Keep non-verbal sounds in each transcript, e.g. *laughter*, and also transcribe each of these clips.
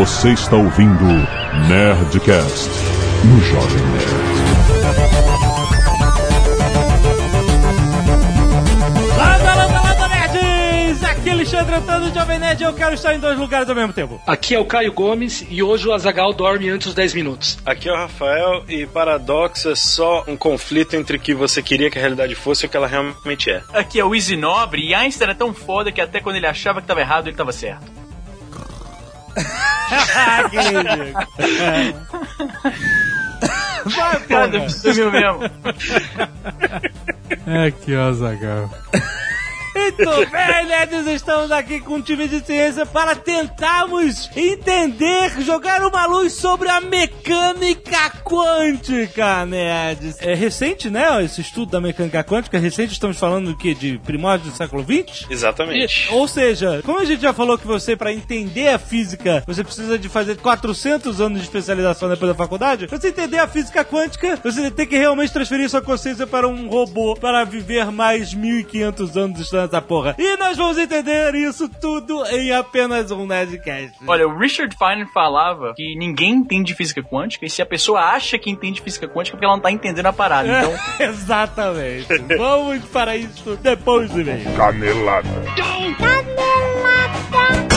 Você está ouvindo Nerdcast no Jovem Nerd. Landa, landa, landa, nerds! Aqui é Alexandre Antônio, Jovem Nerd, eu quero estar em dois lugares ao mesmo tempo. Aqui é o Caio Gomes e hoje o Azagal dorme antes dos 10 minutos. Aqui é o Rafael e paradoxo é só um conflito entre o que você queria que a realidade fosse e o que ela realmente é. Aqui é o Easy Nobre e Einstein é tão foda que até quando ele achava que tava errado, ele tava certo. *laughs* que ridículo. Vai, porra. sumiu mesmo. *laughs* É que ó, Zagal. Muito bem, nerds, estamos aqui com um time de ciência para tentarmos entender, jogar uma luz sobre a mecânica quântica, nerds. É recente, né, esse estudo da mecânica quântica, é recente, estamos falando do que, de primórdios do século XX? Exatamente. Ou seja, como a gente já falou que você, para entender a física, você precisa de fazer 400 anos de especialização depois da faculdade, pra você entender a física quântica, você tem que realmente transferir sua consciência para um robô para viver mais 1500 anos estudando essa porra. E nós vamos entender isso tudo em apenas um Nerdcast. Olha, o Richard Feynman falava que ninguém entende física quântica e se a pessoa acha que entende física quântica é porque ela não tá entendendo a parada. Então, *laughs* Exatamente. Vamos para isso depois do e-mail. Canelada. Muito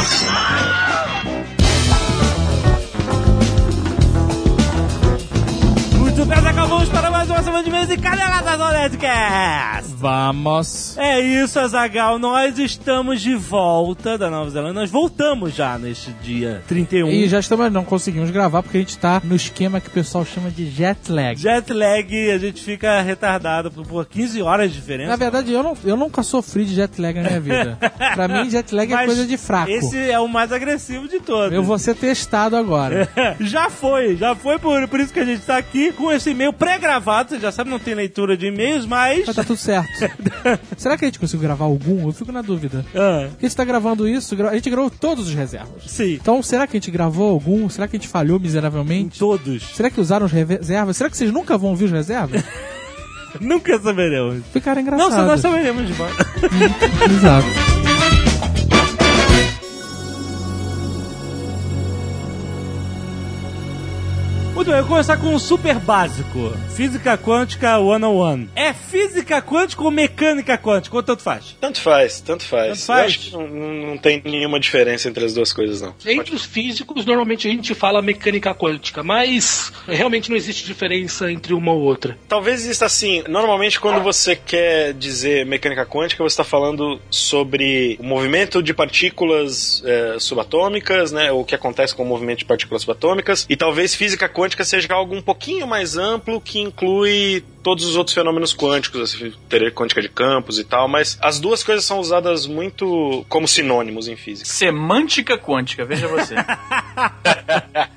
bem, acabamos para mais uma semana de mês e caneladas no Nerdcast. Vamos. É isso, Azagal. Nós estamos de volta da Nova Zelândia. Nós voltamos já neste dia 31. E já estamos, não conseguimos gravar porque a gente tá no esquema que o pessoal chama de jet lag. Jet lag, a gente fica retardado por, por 15 horas de diferença. Na verdade, eu, não, eu nunca sofri de jet lag na minha vida. *laughs* pra mim, jet lag é Mas coisa de fraco. Esse é o mais agressivo de todos. Eu vou ser testado agora. *laughs* já foi, já foi por, por isso que a gente tá aqui com esse e-mail pré-gravado. Você já sabe, não tem leitura de e-mails, mas. Mas tá tudo certo. *laughs* Será que a gente conseguiu gravar algum? Eu fico na dúvida. Ah, Porque a gente tá gravando isso, a gente gravou todos os reservas. sim, Então, será que a gente gravou algum? Será que a gente falhou miseravelmente? todos. Será que usaram os reservas? Será que vocês nunca vão ouvir os reservas? *laughs* Nunca saberemos. Ficaram engraçados. só nós saberemos de volta. *laughs* Exato. Muito bem, eu vou começar com um super básico. Física quântica 101. É física quântica ou mecânica quântica? Ou tanto faz? Tanto faz, tanto faz. Tanto faz. Eu acho que não, não- tem nenhuma diferença entre as duas coisas, não. Entre os físicos, normalmente a gente fala mecânica quântica, mas realmente não existe diferença entre uma ou outra. Talvez exista assim. Normalmente, quando você quer dizer mecânica quântica, você está falando sobre o movimento de partículas é, subatômicas, né? O que acontece com o movimento de partículas subatômicas. E talvez física quântica seja algo um pouquinho mais amplo que inclui todos os outros fenômenos quânticos, assim, teoria quântica de campos e tal. Mas as duas coisas são usadas muito como sinônimos em física. semântica quântica, veja você. *laughs*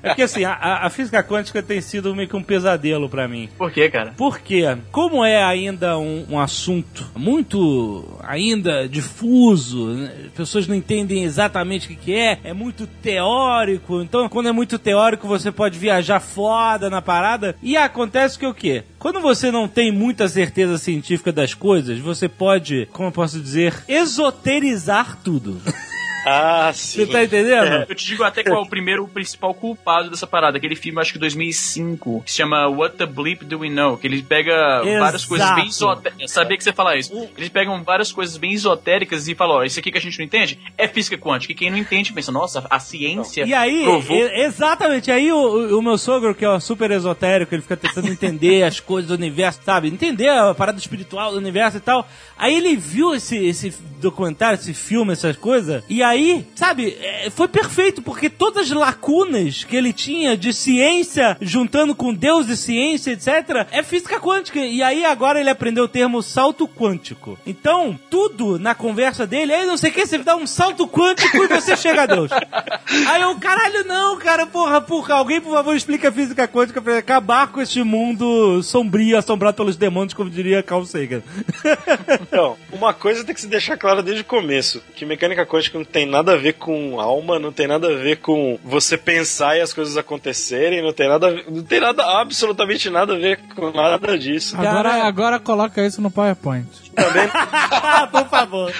É porque assim, a- a, física quântica tem sido meio que um pesadelo pra mim. Por quê, cara? Porque, como é ainda um, um assunto muito ainda difuso, né? as pessoas não entendem exatamente o que, que é, é muito teórico. Então, quando é muito teórico, você pode viajar foda na parada. E acontece que o quê? Quando você não tem muita certeza científica das coisas, você pode, como eu posso dizer, esoterizar tudo. *laughs* Ah, sim. Você tá entendendo? Eu te digo até qual é o primeiro, o principal culpado dessa parada. Aquele filme, acho que 2005, que se chama What the Bleep Do We Know? Que ele pega várias coisas bem esotéricas. Sabia que você ia falar isso. Eles pegam várias coisas bem esotéricas e falam, ó, isso aqui que a gente não entende é física quântica. E quem não entende pensa, nossa, a ciência E aí, provou... exatamente, aí o, o- meu sogro, que é super esotérico, ele fica tentando entender as coisas do universo, sabe? Entender a parada espiritual do universo e tal. Aí ele viu esse, esse documentário, esse filme, essas coisas, e aí, sabe, é, foi perfeito, porque todas as lacunas que ele tinha de ciência, juntando com Deus e ciência, etc., é física quântica. E aí agora ele aprendeu o termo salto quântico. Então, tudo na conversa dele, aí não sei o que, você dá um salto quântico e você chega a Deus. *laughs* Aí eu, caralho, não, cara, porra, porra, alguém, por favor, explica a física quântica pra acabar com este mundo sombrio, assombrado pelos demônios, como diria Carl Sagan. Então, uma coisa tem que se deixar clara desde o começo: que mecânica quântica não tem nada a ver com alma, não tem nada a ver com você pensar e as coisas acontecerem, não tem nada, a ver- não tem nada, absolutamente nada a ver com nada disso. Agora, Cara- agora coloca isso no PowerPoint. Também *laughs* por favor.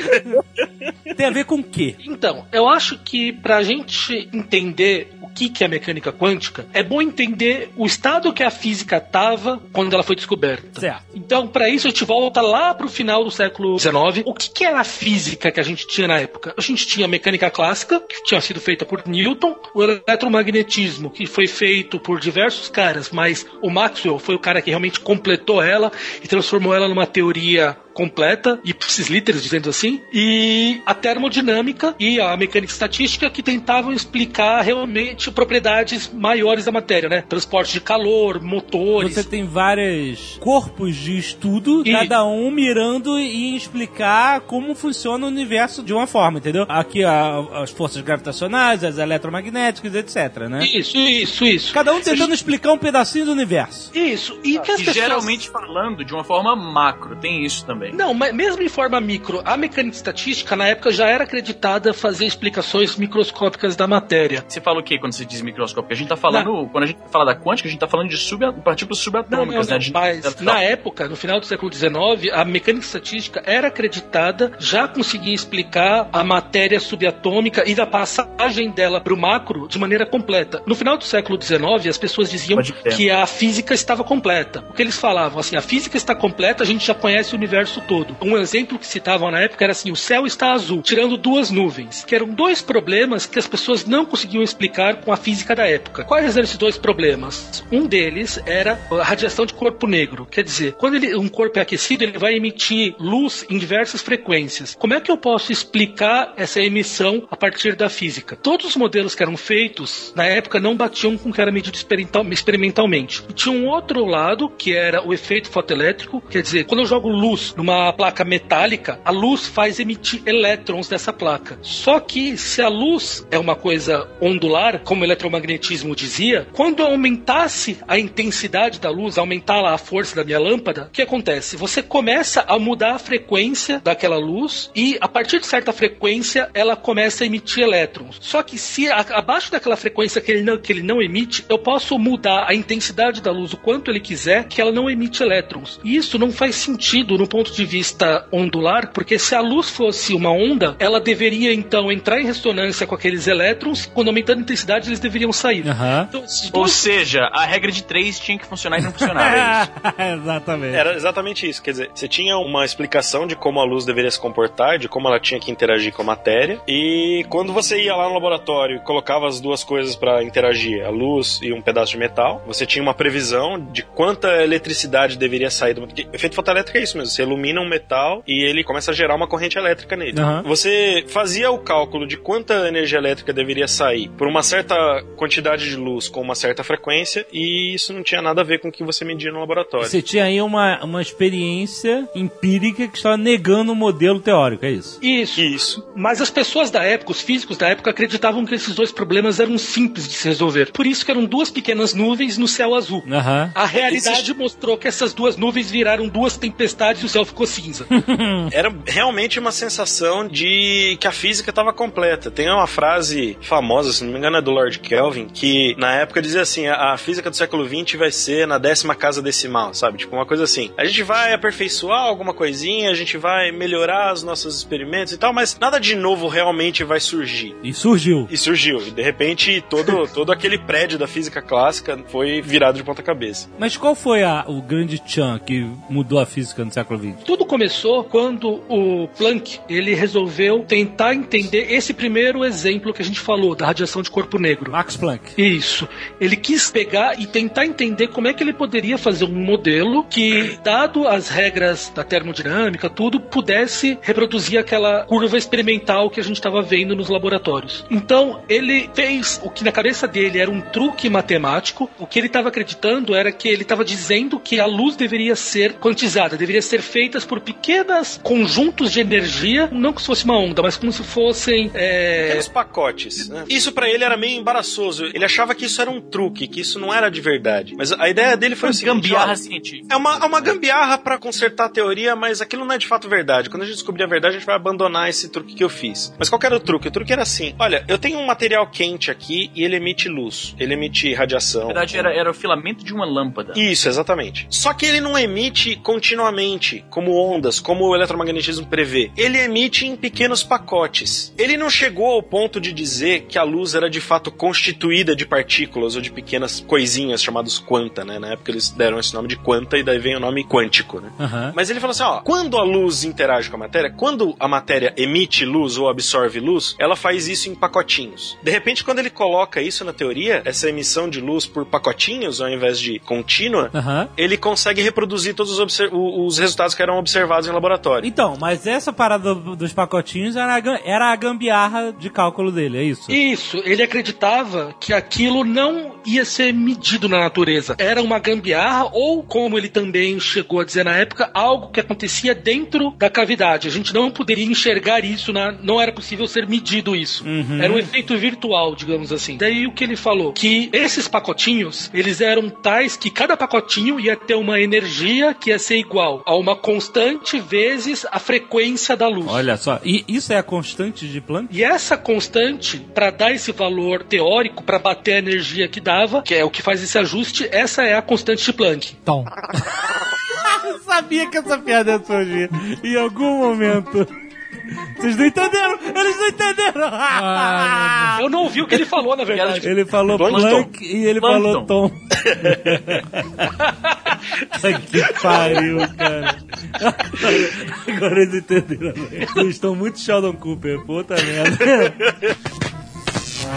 Tem a ver com o quê? Então, eu acho que pra gente entender que, que é mecânica quântica, é bom entender o estado que a física estava quando ela foi descoberta. Certo. Então, para isso, a gente volta lá para o final do século XIX. O que, que era a física que a gente tinha na época? A gente tinha a mecânica clássica, que tinha sido feita por Newton, o eletromagnetismo, que foi feito por diversos caras, mas o Maxwell foi o cara que realmente completou ela e transformou ela numa teoria completa, ipsis literis, dizendo assim, e a termodinâmica e a mecânica estatística que tentavam explicar realmente propriedades maiores da matéria, né? Transporte de calor, motores. Você tem vários corpos de estudo, E- cada um mirando em explicar como funciona o universo de uma forma, entendeu? Aqui a- as forças gravitacionais, as eletromagnéticas, etc, né? Isso, isso, isso. Cada um tentando explicar um pedacinho do universo. Isso. E que as E pessoas... geralmente falando de uma forma macro, tem isso também. Não, mas mesmo em forma micro, a mecânica estatística na época já era acreditada fazer explicações microscópicas da matéria. Você fala o que quando você diz microscópio? A gente tá falando, quando a gente fala da quântica, a gente tá falando de sub, partículas Não, não, subatômicas, não, né? De- mas na época, no final do século XIX, a mecânica estatística era acreditada, já conseguia explicar a matéria subatômica e da passagem dela para o macro de maneira completa. No final do século XIX, as pessoas diziam que a física estava completa. O que eles falavam, assim, a física está completa, a gente já conhece o universo todo. Um exemplo que citavam na época era assim, o céu está azul, tirando duas nuvens, que eram dois problemas que as pessoas não conseguiam explicar com a física da época. Quais eram esses dois problemas? Um deles era a radiação de corpo negro. Quer dizer, quando ele- um corpo é aquecido, ele vai emitir luz em diversas frequências. Como é que eu posso explicar essa emissão a partir da física? Todos os modelos que eram feitos na época não batiam com o que era medido experimental- experimentalmente. E tinha um outro lado, que era o efeito fotoelétrico, quer dizer, quando eu jogo luz numa placa metálica, a luz faz emitir elétrons dessa placa. Só que se a luz é uma coisa ondular, como o eletromagnetismo dizia, quando aumentasse a intensidade da luz, aumentar a força da minha lâmpada, o que acontece? Você começa a mudar a frequência daquela luz e a partir de certa frequência ela começa a emitir elétrons. Só que se a- abaixo daquela frequência que ele, não, que ele não emite, eu posso mudar a intensidade da luz o quanto ele quiser, que ela não emite elétrons. E isso não faz sentido no ponto de vista ondular, porque se a luz fosse uma onda, ela deveria então entrar em ressonância com aqueles elétrons, quando aumentando a intensidade eles deveriam sair. Aham. Então, esses Ou seja, a regra de três tinha que funcionar e não funcionava. é isso. *laughs* Exatamente. Era exatamente isso. Quer dizer, você tinha uma explicação de como a luz deveria se comportar, de como ela tinha que interagir com a matéria. E quando você ia lá no laboratório e colocava as duas coisas para interagir, a luz e um pedaço de metal, você tinha uma previsão de quanta eletricidade deveria sair do porque efeito fotoelétrico é isso mesmo. Você ilumina um metal e ele começa a gerar uma corrente elétrica nele. Aham. Você fazia o cálculo de quanta energia elétrica deveria sair por uma certa quantidade de luz com uma certa frequência e isso não tinha nada a ver com o que você media no laboratório. Você tinha aí uma, uma experiência empírica que estava negando o modelo teórico, é isso? Isso. Isso. Mas as pessoas da época, os físicos da época, acreditavam que esses dois problemas eram simples de se resolver. Por isso que eram duas pequenas nuvens no céu azul. Aham. A realidade mostrou que essas duas nuvens viraram duas tempestades e o céu ficou cinza. *laughs* Era realmente uma sensação de que a física estava completa. Tem uma frase famosa, se não me engano, é do Lord Kelvin, que na época dizia assim: a física do século XX vai ser na décima casa decimal, sabe? Tipo, uma coisa assim. A gente vai aperfeiçoar alguma coisinha, a gente vai melhorar os nossos experimentos e tal, mas nada de novo realmente vai surgir. E surgiu. E surgiu. E de repente todo, *laughs* todo aquele prédio da física clássica foi virado de ponta cabeça. Mas qual foi a- o grande chan que mudou a física no século XX? Tudo começou quando o Planck ele resolveu tentar entender esse primeiro exemplo que a gente falou da radiação de corpo negro. Max Planck. Isso. Ele quis pegar e tentar entender como é que ele poderia fazer um modelo que, dado as regras da termodinâmica, tudo pudesse reproduzir aquela curva experimental que a gente estava vendo nos laboratórios. Então, ele fez o que na cabeça dele era um truque matemático. O que ele estava acreditando era que ele estava dizendo que a luz deveria ser quantizada, deveria ser feita por pequenas conjuntos de energia, não como se fosse uma onda, mas como se fossem é, Pequenos pacotes. Né? Isso pra ele era meio embaraçoso. Ele achava que isso era um truque, que isso não era de verdade. Mas a ideia dele foi o seguinte: Gambiarra científica. É uma, é uma gambiarra pra consertar a teoria, mas aquilo não é de fato verdade. Quando a gente descobrir a verdade, a gente vai abandonar esse truque que eu fiz. Mas qual que era o truque? O truque era assim: olha, eu tenho um material quente aqui e ele emite luz, ele emite radiação. Na verdade, era, era o filamento de uma lâmpada. Isso, exatamente. Só que ele não emite continuamente, como ondas, como o eletromagnetismo prevê. Ele emite em pequenos pacotes. Ele não chegou ao ponto de dizer que a luz era de fato constituída de partículas ou de pequenas coisinhas chamadas quanta, né? Na época eles deram esse nome de quanta e daí vem o nome quântico, né? Aham. Mas ele falou assim, ó, quando a luz interage com a matéria, quando a matéria emite luz ou absorve luz, ela faz isso em pacotinhos. De repente, quando ele coloca isso na teoria, essa emissão de luz por pacotinhos ao invés de contínua, Aham. ele consegue reproduzir todos os, os resultados que eram observados em laboratório. Então, mas essa parada do- dos pacotinhos era a, era a gambiarra de cálculo dele, é isso? Isso, ele acreditava que aquilo não ia ser medido na natureza. Era uma gambiarra, ou como ele também chegou a dizer na época, algo que acontecia dentro da cavidade. A gente não poderia enxergar isso, na- não era possível ser medido isso. Era um efeito virtual, digamos assim. Daí o que ele falou? Que esses pacotinhos, eles eram tais que cada pacotinho ia ter uma energia que ia ser igual a uma constante vezes a frequência da luz. Olha só, e isso é a constante de Planck? E essa constante, para dar esse valor teórico, para bater a energia que dava, que é o que faz esse ajuste, essa é a constante de Planck. Tom. *laughs* Eu sabia que essa piada ia surgir em algum momento. Vocês não entenderam? Eles não entenderam! *laughs* Ah, Eu não ouvi o que ele falou, na verdade. Ele falou Plankton. Planck e ele falou Tom. *laughs* que pariu, cara. Agora eles entenderam. Eles estão muito Sheldon Cooper, puta merda.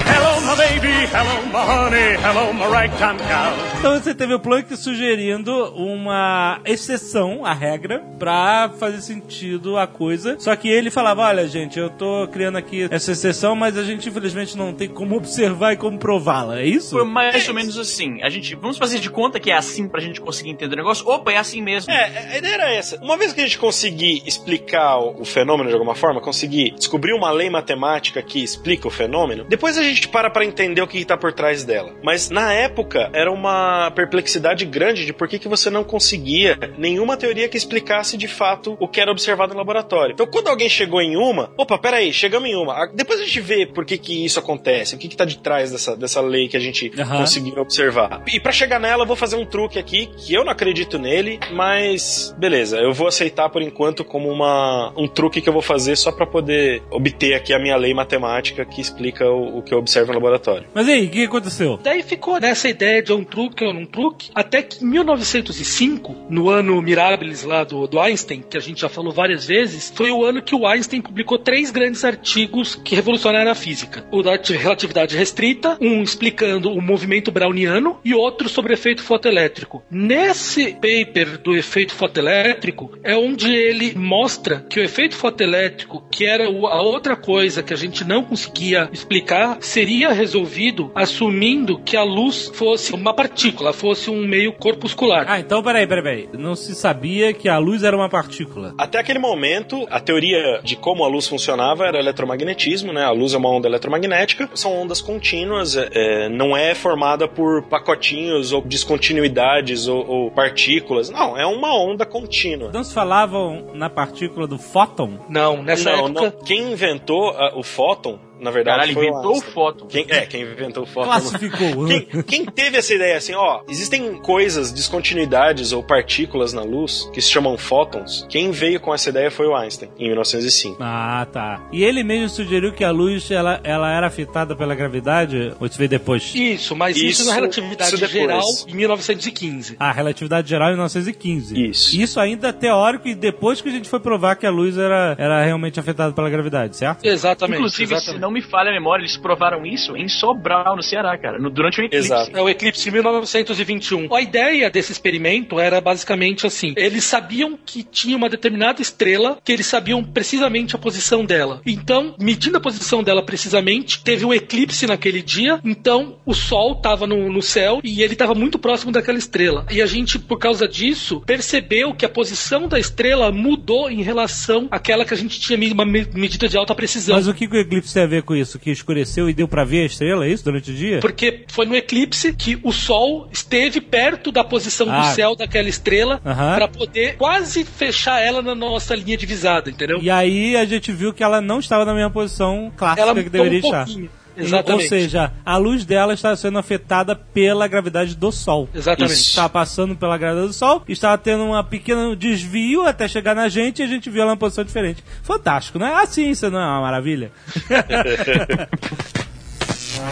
Hello, my baby. Hello, my honey. Hello, my ragtime gal. Então você teve o Planck sugerindo uma exceção à regra pra fazer sentido a coisa. Só que ele falava: olha, gente, eu tô criando aqui essa exceção, mas a gente infelizmente não tem como observar e como prová-la. É isso? Foi mais ou menos assim. A gente, vamos fazer de conta que é assim pra gente conseguir entender o negócio. Opa, é assim mesmo. É, a ideia era essa. Uma vez que a gente conseguir explicar o o fenômeno de alguma forma, conseguir descobrir uma lei matemática que explica o fenômeno, depois a gente para pra entender o que está por trás dela. Mas na época era uma perplexidade grande de por que, que você não conseguia nenhuma teoria que explicasse de fato o que era observado no laboratório. Então quando alguém chegou em uma, opa, peraí, chegamos em uma. Ah, Depois a gente vê por que, que isso acontece, o que, que tá de trás dessa, dessa lei que a gente Aham. conseguiu observar. E pra chegar nela, eu vou fazer um truque aqui que eu não acredito nele, mas beleza, eu vou aceitar por enquanto como uma, um truque que eu vou fazer só pra poder obter aqui a minha lei matemática que explica o, o que eu observo no laboratório. Mas aí, o que aconteceu? Daí ficou nessa ideia de um truque ou não truque, até que em 1905, no ano Mirabilis lá do, do Einstein, que a gente já falou várias vezes, foi o ano que o Einstein publicou três grandes artigos que revolucionaram a física. O da relatividade restrita, um explicando o movimento browniano e outro sobre o efeito fotoelétrico. Nesse paper do efeito fotoelétrico é onde ele mostra que o efeito fotoelétrico, que era a outra coisa que a gente não conseguia explicar, seria resolvido assumindo que a luz fosse uma partícula, fosse um meio corpuscular. Ah, então peraí, peraí, peraí. Não se sabia que a luz era uma partícula. Até aquele momento, a teoria de como a luz funcionava era eletromagnetismo, né? A luz é uma onda eletromagnética, são ondas contínuas, é, é, não é formada por pacotinhos ou descontinuidades ou, ou partículas. Não, é uma onda contínua. Não se falavam na partícula do fóton? Não, nessa não, época. não. Quem inventou ah, o fóton, na verdade, Caralho, foi inventou o fóton. Quem, é, quem inventou o fóton. Classificou. Quem, quem teve essa ideia assim, ó, existem coisas, descontinuidades ou partículas na luz que se chamam fótons. Quem veio com essa ideia foi o Einstein, em 1905. Ah, tá. E ele mesmo sugeriu que a luz ela, ela era afetada pela gravidade? Ou isso veio depois? Isso, mas isso, Isso- na relatividade isso geral em 1915. A relatividade geral em 1915. Isso. Isso ainda é teórico e depois que a gente foi provar que a luz era, era realmente afetada pela gravidade, certo? Exatamente. Inclusive, exatamente. se não me falha a memória, eles provaram isso em Sobral, no Ceará, cara, no- durante o eclipse. Exato. É o eclipse de 1921. A ideia desse experimento era basicamente assim: eles sabiam que tinha uma determinada estrela, que eles sabiam precisamente a posição dela. Então, medindo a posição dela precisamente, teve um eclipse naquele dia. Então, o Sol estava no, no céu e ele estava muito próximo daquela estrela. E a gente, por causa disso, percebeu que a posição da estrela mudou em relação àquela que a gente tinha uma me- medida de alta precisão. Mas o que, que o eclipse tem a ver com isso? Que escureceu e deu pra ver a estrela, é isso? Durante o dia? Porque foi no eclipse que o Sol esteve perto da posição Ah. do céu daquela estrela Aham. pra poder quase fechar ela na nossa linha divisada, entendeu? E aí a gente viu que ela não estava na mesma posição clássica ela que deveria um estar. pouquinho. Exatamente. Ou seja, a luz dela está sendo afetada pela gravidade do Sol. Exatamente. Estava passando pela gravidade do Sol, estava tendo um pequeno desvio até chegar na gente e a gente viu ela em uma posição diferente. Fantástico, né? A ciência não é uma maravilha? *laughs*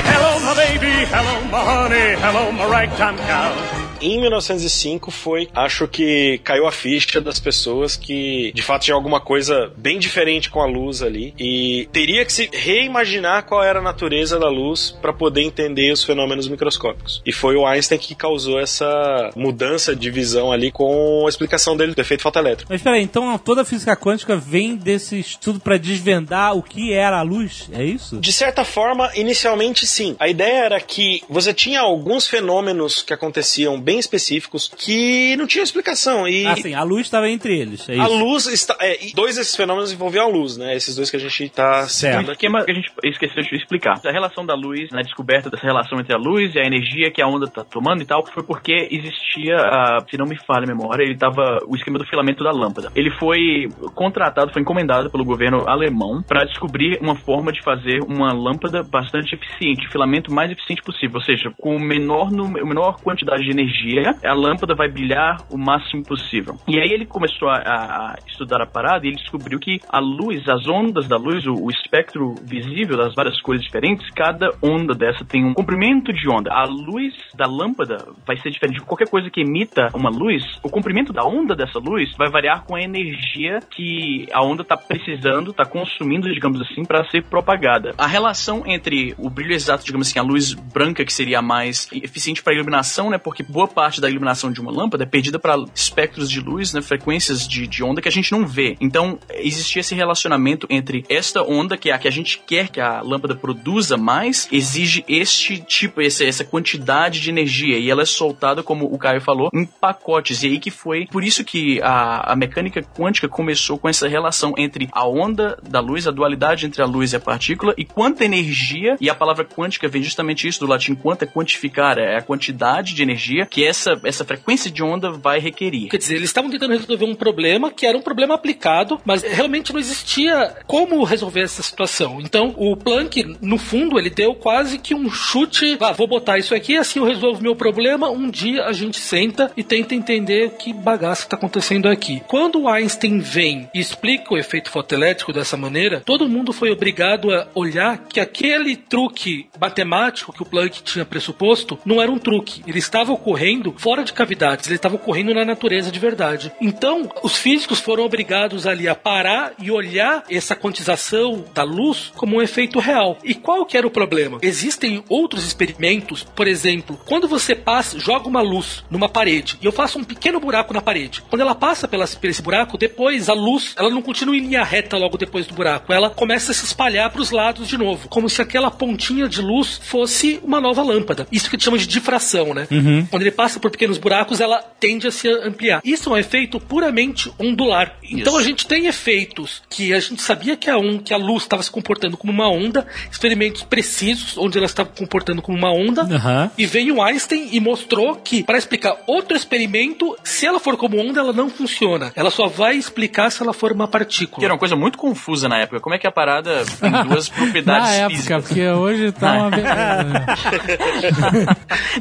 Hello, my baby. Hello, my honey. Hello, my ragtime gal. Em 1905 foi, acho que caiu a ficha das pessoas que de fato tinha alguma coisa bem diferente com a luz ali e teria que se reimaginar qual era a natureza da luz para poder entender os fenômenos microscópicos. E foi o Einstein que causou essa mudança de visão ali com a explicação dele do efeito fotoelétrico. Mas peraí, então toda a física quântica vem desse estudo para desvendar o que era a luz? É isso? De certa forma, inicialmente sim. A ideia era que você tinha alguns fenômenos que aconteciam bem específicos que não tinham explicação. E Assim, a luz estava entre eles. É isso. a luz está. É, e dois desses fenômenos envolviam a luz, né? Esses dois que a gente está O citando aqui. esquema que a gente esqueceu de explicar. A relação da luz, na descoberta dessa relação entre a luz e a energia que a onda tá tomando e tal, foi porque existia, ah, se não me falha a memória, ele tava o esquema do filamento da lâmpada. Ele foi contratado, foi encomendado pelo governo alemão para descobrir uma forma de fazer uma lâmpada bastante eficiente, o filamento mais eficiente possível, ou seja, com o menor, número- menor quantidade de energia, a lâmpada vai brilhar o máximo possível. E aí ele começou a, a estudar a parada e ele descobriu que a luz, as ondas da luz, o, o espectro visível das várias cores diferentes, cada onda dessa tem um comprimento de onda. A luz da lâmpada vai ser diferente de qualquer coisa que emita uma luz. O comprimento da onda dessa luz vai variar com a energia que a onda está precisando, está consumindo, digamos assim, para ser propagada. A relação entre o brilho exato, digamos assim, a luz branca que seria mais eficiente para iluminação, né? Porque boa parte da iluminação de uma lâmpada é perdida para espectros de luz, né? Frequências de, de onda que a gente não vê. Então existia esse relacionamento entre esta onda que é a que a gente quer que a lâmpada produza mais, exige este tipo, essa, essa quantidade de energia e ela é soltada, como o Caio falou, em pacotes. E aí que foi por isso que a, a mecânica quântica começou com essa relação entre a onda da luz, a dualidade entre a luz e a partícula e quanta energia, e a palavra quântica vem justamente isso do latim quanto é quantificar, é a quantidade de energia que essa, essa frequência de onda vai requerir. Quer dizer, eles estavam tentando resolver um problema que era um problema aplicado, mas realmente não existia como resolver essa situação. Então, o Planck, no fundo, ele deu quase que um chute. Ah, vou botar isso aqui, assim eu resolvo meu problema. Um dia a gente senta e tenta entender que bagaço está acontecendo aqui. Quando o Einstein vem e explica o efeito fotoelétrico dessa maneira, todo mundo foi obrigado a olhar que aquele truque matemático que o Planck tinha pressuposto não era um truque. Ele estava ocorrendo fora de cavidades, ele estava ocorrendo na natureza de verdade. Então, os físicos foram obrigados ali a parar e olhar essa quantização da luz como um efeito real. E qual que era o problema? Existem outros experimentos, por exemplo, quando você passa, joga uma luz numa parede e eu faço um pequeno buraco na parede. Quando ela passa pela, por esse buraco, depois a luz, ela não continua em linha reta logo depois do buraco, ela começa a se espalhar para os lados de novo, como se aquela pontinha de luz fosse uma nova lâmpada. Isso que a gente chama de difração, né? Quando ele passa por pequenos buracos, ela tende a se ampliar. Isso é um efeito puramente ondular. Então Isso. a gente tem efeitos que a gente sabia que a, on, que a luz estava se comportando como uma onda, experimentos precisos onde ela estava comportando como uma onda, Aham. e veio Einstein e mostrou que, para explicar outro experimento, se ela for como onda, ela não funciona. Ela só vai explicar se ela for uma partícula. Que era uma coisa muito confusa na época. Como é que a parada tem duas *laughs* propriedades Na época, físicas? porque hoje tá uma *laughs* beleza.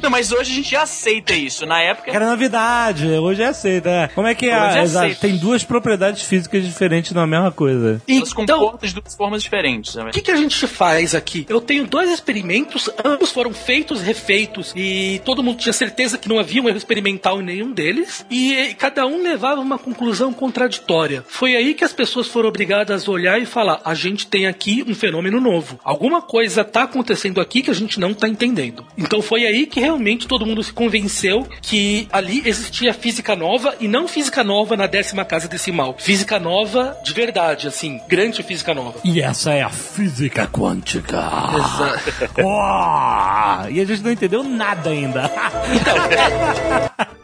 Não, mas hoje a gente já aceita isso. Na época. Era novidade, hoje é aceita. né? Como é que é? Hoje é Exato. Tem duas propriedades físicas diferentes na mesma coisa. Elas Então, comportam de duas formas diferentes. né? O que, que a gente faz aqui? Eu tenho dois experimentos, ambos foram feitos, refeitos, e todo mundo tinha certeza que não havia um erro experimental em nenhum deles, e cada um levava uma conclusão contraditória. Foi aí que as pessoas foram obrigadas a olhar e falar: a gente tem aqui um fenômeno novo. Alguma coisa está acontecendo aqui que a gente não está entendendo. Então foi aí que realmente todo mundo se convenceu que ali existia física nova, e não física nova na décima casa decimal. Física nova de verdade, assim, grande física nova. E essa é a física quântica. Exato. *laughs* Uau! E a gente não entendeu nada ainda. *laughs*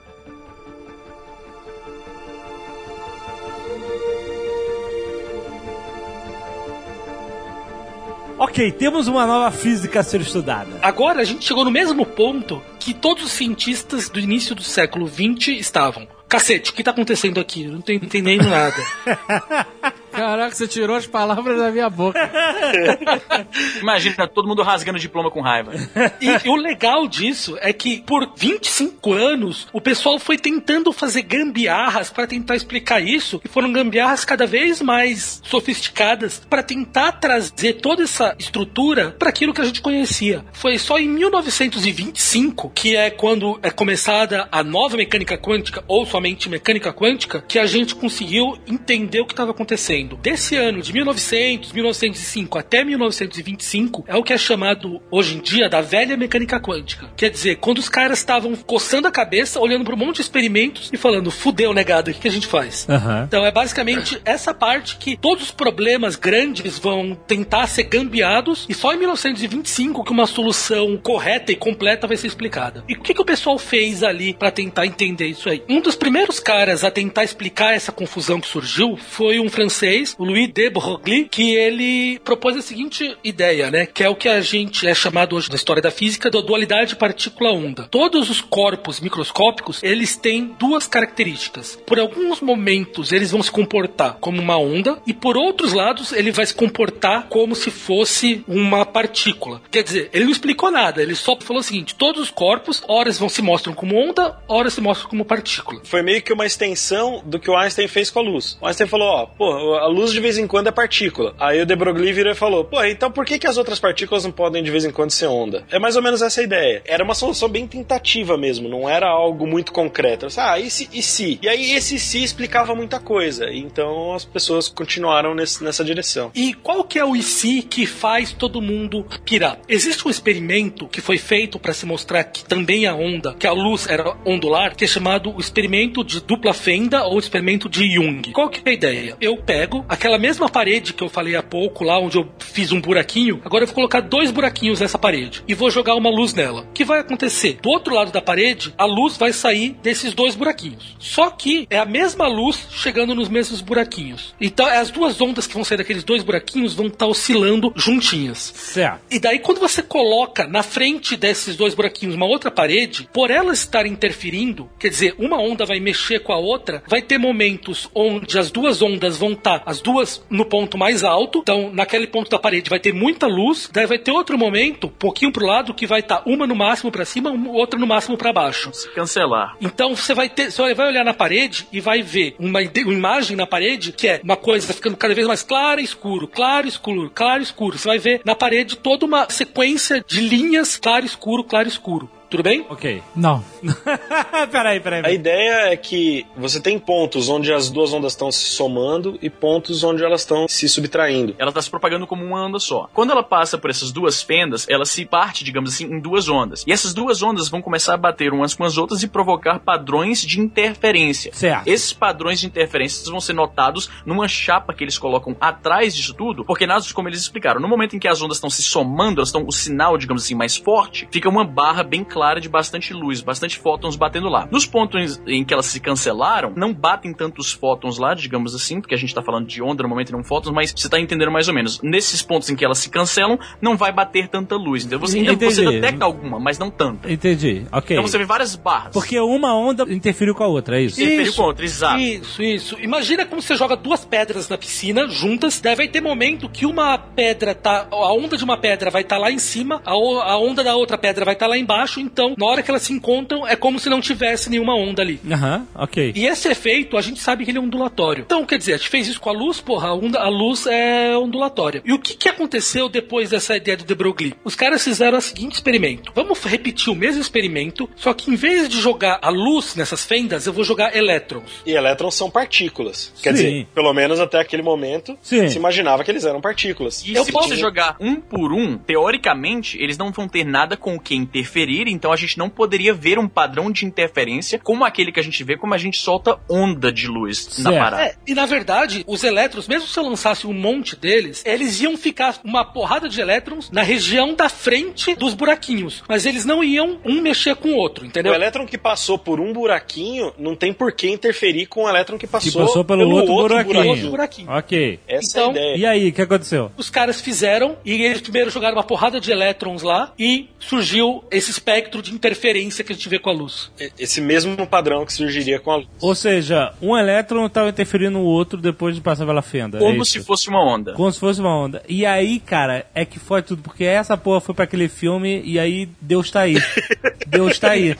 ok, temos uma nova física a ser estudada. Agora a gente chegou no mesmo ponto que todos os cientistas do início do século XX estavam. Cacete, o que tá acontecendo aqui? Eu não tô entendendo nada. *laughs* Caraca, você tirou as palavras da minha boca. *laughs* Imagina todo mundo rasgando diploma com raiva. E, e o legal disso é que por 25 anos o pessoal foi tentando fazer gambiarras para tentar explicar isso e foram gambiarras cada vez mais sofisticadas para tentar trazer toda essa estrutura para aquilo que a gente conhecia. Foi só em 1925 que é quando é começada a nova mecânica quântica ou somente mecânica quântica que a gente conseguiu entender o que estava acontecendo. Desse ano de 1900, 1905 até 1925 é o que é chamado hoje em dia da velha mecânica quântica. Quer dizer, quando os caras estavam coçando a cabeça, olhando para um monte de experimentos e falando: "Fudeu, negado, o que, que a gente faz?" Aham. Então é basicamente essa parte que todos os problemas grandes vão tentar ser gambiados e só em 1925 que uma solução correta e completa vai ser explicada. E o que, que o pessoal fez ali para tentar entender isso aí? Um dos primeiros caras a tentar explicar essa confusão que surgiu foi um francês, o Louis de Broglie, que ele propôs a seguinte ideia, né? Que é o que a gente é chamado hoje na história da física da dualidade partícula-onda. Todos os corpos microscópicos, eles têm duas características. Por alguns momentos, eles vão se comportar como uma onda e por outros lados, ele vai se comportar como se fosse uma partícula. Quer dizer, ele não explicou nada, ele só falou o seguinte: todos os corpos, horas vão se mostram como onda, horas se mostram como partícula. Foi meio que uma extensão do que o Einstein fez com a luz. O Einstein falou, ó, pô, a luz de vez em quando é partícula. Aí o de Broglie virou e falou, pô, então por que, que as outras partículas não podem de vez em quando ser onda? É mais ou menos essa a ideia. Era uma solução bem tentativa mesmo, não era algo muito concreto. Ah, e se? E, se? e aí esse se explicava muita coisa. Então as pessoas continuaram nesse, nessa direção. E qual que é o IC que faz todo mundo pirar? Existe um experimento que foi feito para se mostrar que também a onda, que a luz era ondular, que é chamado o experimento de dupla fenda ou experimento de Jung. Qual que é a ideia? Eu pego aquela mesma parede que eu falei há pouco, lá onde eu fiz um buraquinho, agora eu vou colocar dois buraquinhos nessa parede e vou jogar uma luz nela. O que vai acontecer? Do outro lado da parede, a luz vai sair desses dois buraquinhos. Só que é a mesma luz chegando nos mesmos buraquinhos. Então, as duas ondas que vão sair daqueles dois buraquinhos vão estar oscilando juntinhas. Certo. E daí, quando você coloca na frente desses dois buraquinhos uma outra parede, por elas estarem interferindo, quer dizer, uma onda vai mexer com a outra, vai ter momentos onde as duas ondas vão estar, as duas no ponto mais alto, então naquele ponto da parede vai ter muita luz, daí vai ter outro momento, um pouquinho pro lado, que vai estar uma no máximo para cima, outra no máximo para baixo. Se cancelar. Então você vai ter, você vai olhar na parede e vai ver uma, uma imagem na parede que é uma coisa ficando cada vez mais clara e escuro, claro e escuro, claro e escuro. Você vai ver na parede toda uma sequência de linhas claro e escuro, claro e escuro. Tudo bem? Ok. Não. *laughs* peraí, peraí. A ideia é que você tem pontos onde as duas ondas estão se somando e pontos onde elas estão se subtraindo. Ela está se propagando como uma onda só. Quando ela passa por essas duas fendas, ela se parte, digamos assim, em duas ondas. E essas duas ondas vão começar a bater umas com as outras e provocar padrões de interferência. Certo. Esses padrões de interferência vão ser notados numa chapa que eles colocam atrás disso tudo, porque nós, como eles explicaram, no momento em que as ondas estão se somando, elas estão o sinal, digamos assim, mais forte, fica uma barra bem clara de bastante luz, bastante fótons batendo lá. Nos pontos em que elas se cancelaram, não batem tantos fótons lá, digamos assim, porque a gente tá falando de onda no momento e não fótons, mas você tá entendendo mais ou menos. Nesses pontos em que elas se cancelam, não vai bater tanta luz. Então você ainda você Entendi. detecta alguma, mas não tanta. Entendi. Ok. Então você vê várias barras. Porque uma onda interferiu com a outra, é isso? Interferiu Isso. com outra, exato. Isso, isso. Imagina como você joga duas pedras na piscina juntas, daí vai ter momento que uma pedra tá. A onda de uma pedra vai estar lá em cima, a, a onda da outra pedra vai estar lá embaixo, então na hora que elas se encontram é como se não tivesse nenhuma onda ali. Aham, ok. E esse efeito, a gente sabe que ele é ondulatório. Então, quer dizer, a gente fez isso com a luz, porra, a, onda- a luz é ondulatória. E o que, que aconteceu depois dessa ideia do de Broglie? Os caras fizeram o seguinte experimento. Vamos repetir o mesmo experimento, só que em vez de jogar a luz nessas fendas, eu vou jogar elétrons. E elétrons são partículas. Quer Sim. dizer, pelo menos até aquele momento, Sim. se imaginava que eles eram partículas. E Eu se posso- você jogar um por um, teoricamente, eles não vão ter nada com o que interferir, então a gente não poderia ver um padrão de interferência como aquele que a gente vê, como a gente solta onda de luz na Certo. parada. É, e na verdade, os elétrons, mesmo se eu lançasse um monte deles, eles iam ficar uma porrada de elétrons na região da frente dos buraquinhos. Mas eles não iam um mexer com o outro, O entendeu? elétron que passou por um buraquinho não tem por que interferir com o elétron que Que passou, passou pelo, outro, buraquinho. Outro buraquinho. Ok. Essa é a Então, ideia. E aí, o que aconteceu? Os caras fizeram e eles primeiro jogaram uma porrada de elétrons lá e surgiu esse espectro espectro de interferência que a gente vê com a luz. Esse mesmo padrão que surgiria com a luz. Ou seja, um elétron estava interferindo no outro depois de passar pela fenda. é Como isso? se fosse uma onda. Como se fosse uma onda. E aí, cara, é que foi tudo, porque essa porra foi pra aquele filme e aí Deus tá aí. *laughs* Deus tá aí.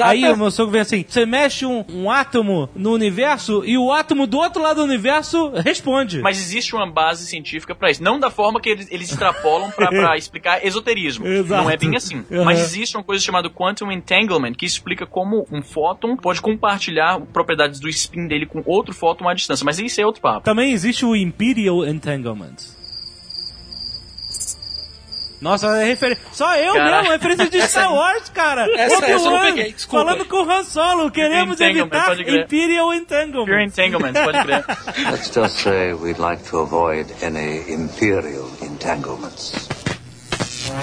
Aí o meu sogro vem assim: você mexe um, um átomo no universo e o átomo do outro lado do universo responde. Mas existe uma base científica pra isso. Não da forma que eles, eles extrapolam pra, pra *laughs* explicar esoterismo. Exato. Não é bem assim. Uhum. Mas existe uma coisa chamada Quantum Entanglement, que explica como um fóton pode compartilhar propriedades do spin dele com outro fóton à distância. Mas isso é outro papo. Também existe o Imperial Entanglement. Nossa, é referência. Só eu Cara, mesmo, referência de *laughs* Star Wars, cara. *laughs* essa- Obi-Wan essa eu não peguei, desculpa. Falando com o Han Solo, queremos evitar. Imperial Entanglement. Pure Entanglement, pode crer. *laughs* Let's just say we'd like to avoid any imperial entanglements.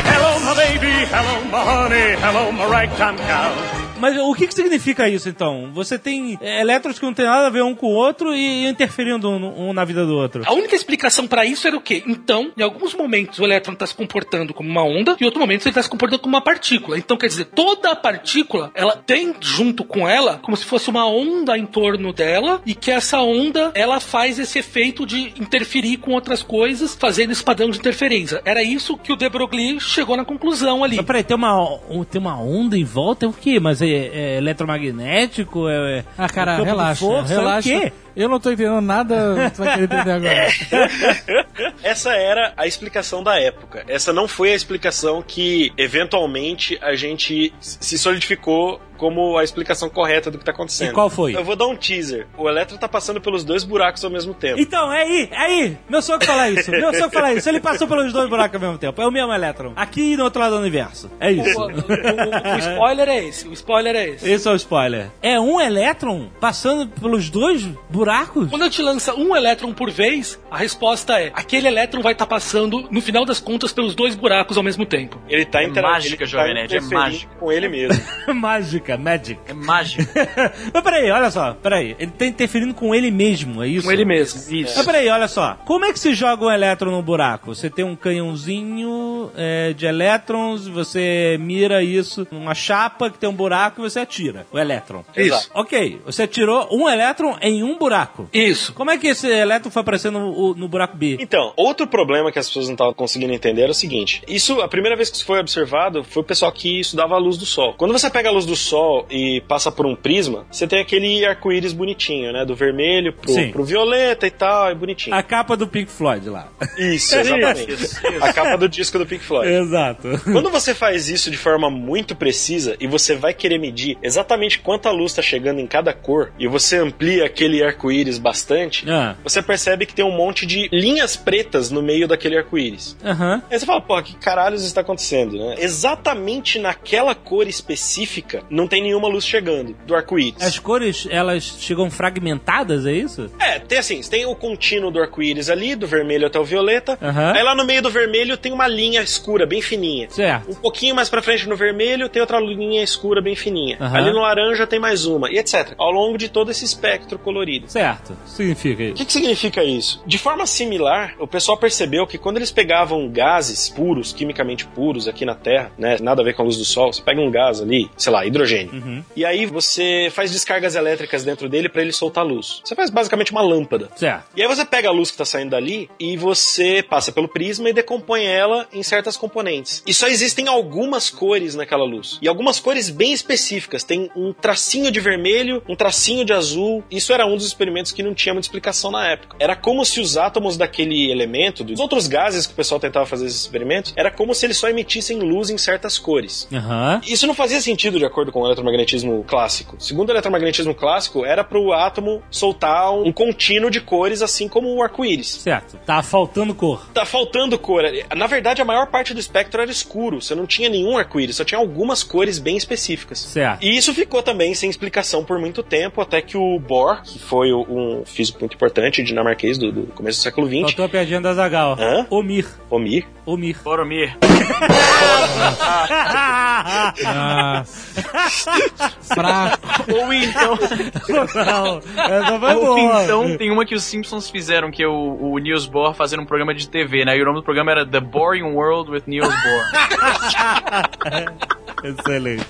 Hello, my baby. Hello, my honey. Hello, my ragtime gal. Mas o que, que significa isso, então? Você tem é, elétrons que não tem nada a ver um com o outro e interferindo um, um na vida do outro. A única explicação pra isso era o quê? Então, em alguns momentos o elétron está se comportando como uma onda, e em outro momento ele está se comportando como uma partícula. Então, quer dizer, toda a partícula, ela tem junto com ela como se fosse uma onda em torno dela, e que essa onda, ela faz esse efeito de interferir com outras coisas, fazendo esse padrão de interferência. Era isso que o De Broglie chegou na conclusão ali. Mas peraí, tem uma, um- tem uma onda em volta? É o quê? Mas é, é eletromagnético? É, é Ah, cara, relaxa. força? É o relaxa. quê? Eu não tô entendendo nada, tu vai querer entender agora. *laughs* Essa era a explicação da época. Essa não foi a explicação que, eventualmente, a gente se solidificou como a explicação correta do que tá acontecendo. E qual foi? Eu vou dar um teaser. O elétron tá passando pelos dois buracos ao mesmo tempo. Então, é aí, é aí. Meu sogro fala isso. Meu sogro fala isso. Ele passou pelos dois buracos ao mesmo tempo. É o mesmo elétron. Aqui e no outro lado do universo. É O, isso. o- o- o spoiler é esse. O spoiler é esse. Esse é o spoiler. É um elétron passando pelos dois buracos? Quando eu te lança um elétron por vez, a resposta é: aquele elétron vai estar passando, no final das contas, pelos dois buracos ao mesmo tempo. Ele tá É intera- mágica, ele Jovem tá Nerd, é mágica. com ele mesmo. *laughs* Mágica, magic. É mágico. *laughs* Mas peraí, olha só, peraí. Ele tá interferindo com ele mesmo, é isso? Com ele mesmo. Isso. Mas peraí, olha só. Como é que se joga um elétron no buraco? Você tem um canhãozinho é, de elétrons, você mira isso numa chapa que tem um buraco e você atira o elétron. Isso. Ok, você atirou um elétron em um buraco. Isso. Como é que esse elétron foi aparecer no, no buraco B? Então, outro problema que as pessoas não estavam conseguindo entender era o seguinte: isso, a primeira vez que isso foi observado foi o pessoal que estudava a luz do sol. Quando você pega a luz do sol e passa por um prisma, você tem aquele arco-íris bonitinho, né? Do vermelho pro, Sim. pro violeta e tal, é bonitinho. A capa do Pink Floyd lá. Isso, *laughs* exatamente. A capa do disco do Pink Floyd. Exato. Quando você faz isso de forma muito precisa e você vai querer medir exatamente quanta luz está chegando em cada cor e você amplia aquele arco-íris bastante, Ah. você percebe que tem um monte de linhas pretas no meio daquele arco-íris. Aham. Aí você fala, pô, que caralhos está acontecendo, né? Exatamente naquela cor específica não tem nenhuma luz chegando do arco-íris. As cores, elas chegam fragmentadas, é isso? É, tem assim, tem o contínuo do arco-íris ali, do vermelho até o violeta. Aham. Aí lá no meio do vermelho tem uma linha escura, bem fininha. Certo. Um pouquinho mais pra frente no vermelho tem outra linha escura bem fininha. Aham. Ali no laranja tem mais uma, e etc. Ao longo de todo esse espectro colorido. Certo. Significa O isso. que, que significa isso? De forma similar, o pessoal percebeu que quando eles pegavam gases puros, quimicamente puros aqui na Terra, né, nada a ver com a luz do Sol, você pega um gás ali, sei lá, hidrogênio, Uhum. e aí você faz descargas elétricas dentro dele para ele soltar luz. Você faz basicamente uma lâmpada. Certo. E aí você pega a luz que tá saindo dali e você passa pelo prisma e decompõe ela em certas componentes. E só existem algumas cores naquela luz. E algumas cores bem específicas. Tem um tracinho de vermelho, um tracinho de azul. Isso era um dos experimentos que não tinha muita explicação na época. Era como se os átomos daquele elemento, dos outros gases que o pessoal tentava fazer esses experimentos, era como se eles só emitissem luz em certas cores. Aham. Isso não fazia sentido de acordo com o eletromagnetismo clássico. Segundo o eletromagnetismo clássico, era para o átomo soltar um contínuo de cores, assim como o arco-íris. Certo. Tá faltando cor. Tá faltando cor. Na verdade, a maior parte do espectro era escuro. Você não tinha nenhum arco-íris, só tinha algumas cores bem específicas. Certo. E isso ficou também sem explicação por muito tempo, até que o Bohr, que foi um físico muito importante dinamarquês do, do começo do século XX, Faltou a piadinha da Zagal. Hã? Omir. Omir, Omir. Boromir. *laughs* *laughs* Nossa. Fraco. Ou então, Não, essa foi ou boa. então tem uma que os Simpsons fizeram, que é o, o Niels Bohr fazendo um programa de TV, né? E o nome do programa era The Boring World with Niels Bohr. *laughs* Excelente.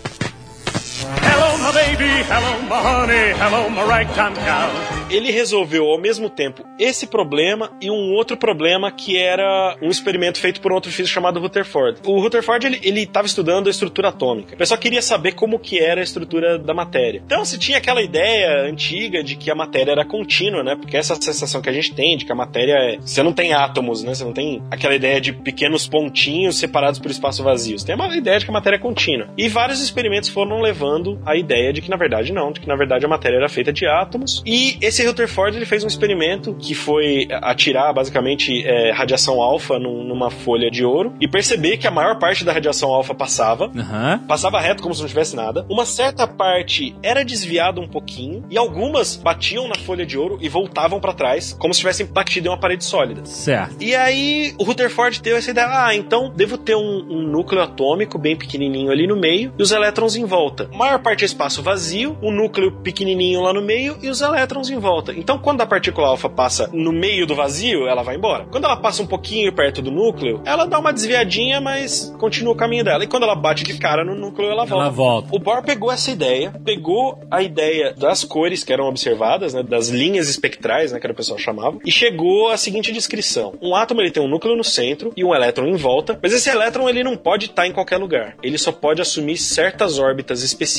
Hello, my baby. Hello, my honey. Hello, my ragtime gal. Ele resolveu ao mesmo tempo esse problema e um outro problema que era um experimento feito por um outro físico chamado Rutherford. O Rutherford ele estava estudando a estrutura atômica. O pessoal queria saber como que era a estrutura da matéria. Então se tinha aquela ideia antiga de que a matéria era contínua, né? Porque essa sensação que a gente tem de que a matéria é, você não tem átomos, né? Você não tem aquela ideia de pequenos pontinhos separados por espaço vazio. Você tem uma ideia de que a matéria é contínua. E vários experimentos foram levando a ideia de que na verdade não, de que na verdade a matéria era feita de átomos. E esse Rutherford ele fez um experimento que foi atirar basicamente é, radiação alfa num- numa folha de ouro e perceber que a maior parte da radiação alfa passava, Aham. passava reto como se não tivesse nada. Uma certa parte era desviada um pouquinho e algumas batiam na folha de ouro e voltavam pra trás como se tivessem batido em uma parede sólida. Certo. E aí o Rutherford teve essa ideia: ah, então devo ter um, um núcleo atômico bem pequenininho ali no meio e os elétrons em volta. A maior parte é espaço vazio, um núcleo pequenininho lá no meio e os elétrons em volta. Então quando a partícula alfa passa no meio do vazio, ela vai embora. Quando ela passa um pouquinho perto do núcleo, ela dá uma desviadinha, mas continua o caminho dela. E quando ela bate de cara no núcleo, ela volta. Ela volta. O Bohr pegou essa ideia, pegou a ideia das cores que eram observadas, né, das linhas espectrais, né, que era o pessoal chamava, e chegou à seguinte descrição: um átomo ele tem um núcleo no centro e um elétron em volta, mas esse elétron ele não pode estar em qualquer lugar. Ele só pode assumir certas órbitas específicas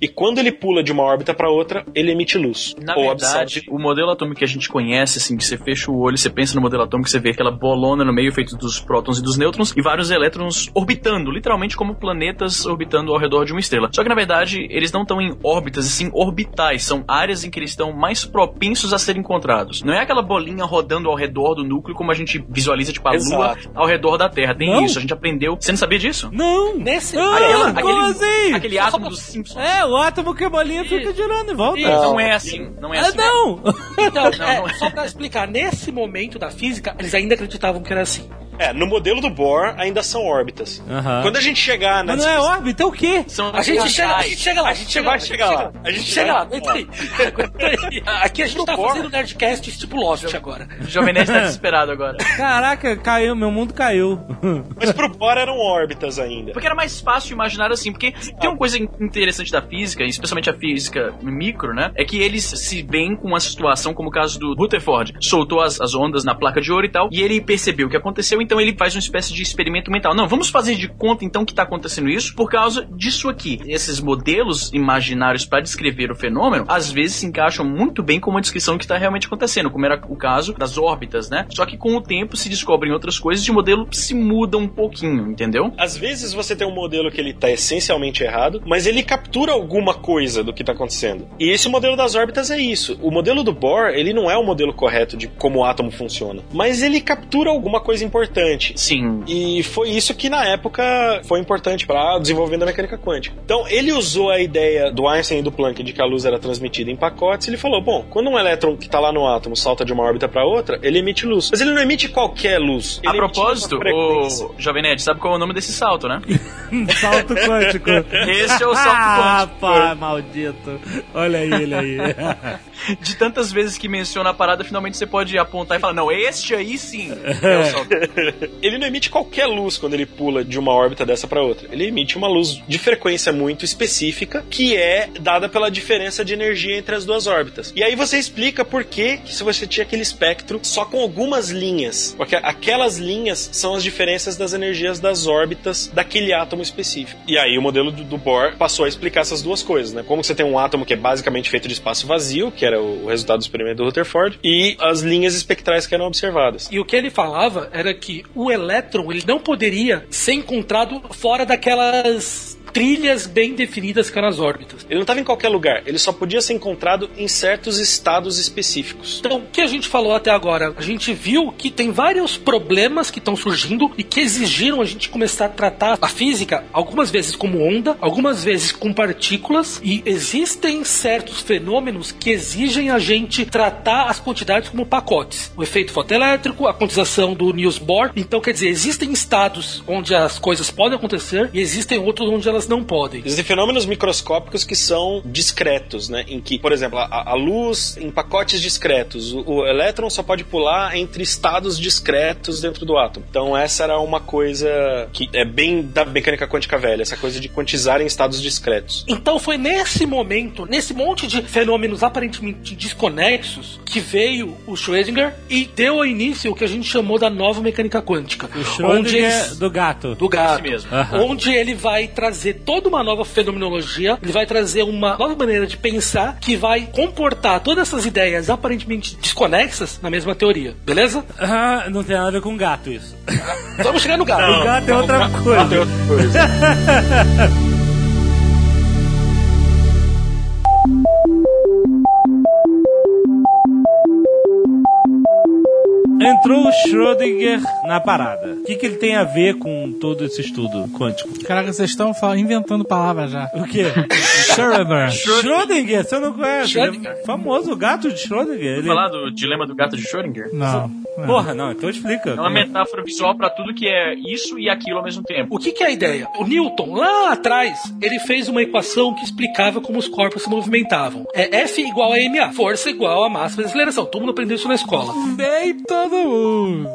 e quando ele pula de uma órbita para outra, ele emite luz Na ou verdade, absorve. o modelo atômico que a gente conhece, assim, que você fecha o olho, você pensa no modelo atômico, você vê aquela bolona no meio feito dos prótons e dos nêutrons e vários elétrons orbitando, literalmente como planetas orbitando ao redor de uma estrela. Só que na verdade, eles não estão em órbitas, e sim orbitais, são áreas em que eles estão mais propensos a serem encontrados. Não é aquela bolinha rodando ao redor do núcleo como a gente visualiza, tipo, a Lua Exato. ao redor da Terra. Tem Não. isso, a gente aprendeu. Você não sabia disso? Não! Nesse. Ah, Aquela- aquele, assim? aquele átomo dos Simpsons. É, o átomo que bolinha fica girando em volta. Não, é assim, não é Ah, assim. não! Então, é, não é. só pra explicar, nesse momento da física, eles ainda acreditavam que era assim. É, no modelo do Bohr ainda são órbitas. Quando a gente chegar na Mas não é órbita, é o quê? São A gente, chega, a gente chega lá, A gente vai chegar lá. A gente chega lá, aguenta aí. Aguenta aí. *laughs* Aqui a gente tá fazendo Nerdcast tipo Lost agora. O Jovem Nerd tá desesperado agora. *laughs* Caraca, caiu, meu mundo caiu. Mas pro Bohr eram órbitas ainda. Porque era mais fácil imaginar assim, porque tem uma coisa interessante da física, especialmente a física micro, né? É que eles se veem com uma situação como o caso do Rutherford. Soltou as, as ondas na placa de ouro e tal, e ele percebeu o que aconteceu, então ele faz uma espécie de experimento mental. Não, vamos fazer de conta então que tá acontecendo isso por causa disso aqui. Esses modelos imaginários para descrever o fenômeno, às vezes se encaixam muito bem com uma descrição que está realmente acontecendo, como era o caso das órbitas, né? Só que com o tempo se descobrem outras coisas e o modelo se muda um pouquinho, entendeu? Às vezes você tem um modelo que ele tá essencialmente errado, mas ele captura alguma coisa do que tá acontecendo. E esse modelo das órbitas é isso. O modelo do Bohr, ele não é o modelo correto de como o átomo funciona, mas ele captura alguma coisa importante. Sim. E foi isso que na época foi importante para o desenvolvimento da mecânica quântica. Então ele usou a ideia do Einstein e do Planck de que a luz era transmitida em pacotes. Ele falou: bom, quando um elétron que está lá no átomo salta de uma órbita para outra, ele emite luz. Mas ele não emite qualquer luz. A propósito, o Jovem Nerd, sabe qual é o nome desse salto, né? *laughs* salto quântico. Esse é o salto ah, quântico. pá, maldito. Olha aí, ele aí. *laughs* De tantas vezes que menciona a parada, finalmente você pode apontar e falar: não, este aí sim é o salto. *laughs* *laughs* ele não emite qualquer luz quando ele pula de uma órbita dessa para outra. Ele emite uma luz de frequência muito específica, que é dada pela diferença de energia entre as duas órbitas. E aí você explica por que, se você tinha aquele espectro só com algumas linhas, porque aquelas linhas são as diferenças das energias das órbitas daquele átomo específico. E aí o modelo do, do Bohr passou a explicar essas duas coisas, né? Como você tem um átomo que é basicamente feito de espaço vazio, que era o resultado do experimento do Rutherford, e as linhas espectrais que eram observadas. E o que ele falava era que o elétron ele não poderia ser encontrado fora daquelas trilhas bem definidas eram as órbitas. Ele não estava em qualquer lugar, ele só podia ser encontrado em certos estados específicos. Então, o que a gente falou até agora? A gente viu que tem vários problemas que estão surgindo e que exigiram a gente começar a tratar a física algumas vezes como onda, algumas vezes com partículas, e existem certos fenômenos que exigem a gente tratar as quantidades como pacotes. O efeito fotoelétrico, a quantização do Niels Bohr. Então, quer dizer, existem estados onde as coisas podem acontecer e existem outros onde elas elas não podem. Existem fenômenos microscópicos que são discretos, né? Em que, por exemplo, a, a luz em pacotes discretos. O, o elétron só pode pular entre estados discretos dentro do átomo. Então essa era uma coisa que é bem da mecânica quântica velha, essa coisa de quantizar em estados discretos. Então foi nesse momento, nesse monte de fenômenos aparentemente desconexos, que veio o Schrödinger e deu início o que a gente chamou da nova mecânica quântica. O Schrödinger do gato. do gato. Esse mesmo. Aham. Onde ele vai trazer toda uma nova fenomenologia, ele vai trazer uma nova maneira de pensar que vai comportar todas essas ideias aparentemente desconexas na mesma teoria. Beleza? Ah, não tem nada a ver com gato isso. Vamos chegar no gato. o gato é outra coisa. *laughs* Entrou o Schrödinger na parada. O que, que ele tem a ver com todo esse estudo quântico? Caraca, vocês estão inventando palavras já. O quê? Schrödinger. Schrödinger, você não conhece? Schrödinger. Ele é famoso, o gato de Schrödinger. Ele... Falar do dilema do gato de Schrödinger? Não. Não. Porra, não, então explica. É uma metáfora visual pra tudo que é isso e aquilo ao mesmo tempo. O que, que é a ideia? O Newton, lá atrás, ele fez uma equação que explicava como os corpos se movimentavam. É F igual a ma, força igual a massa vezes aceleração. Todo mundo aprendeu isso na escola. Nem todo mundo.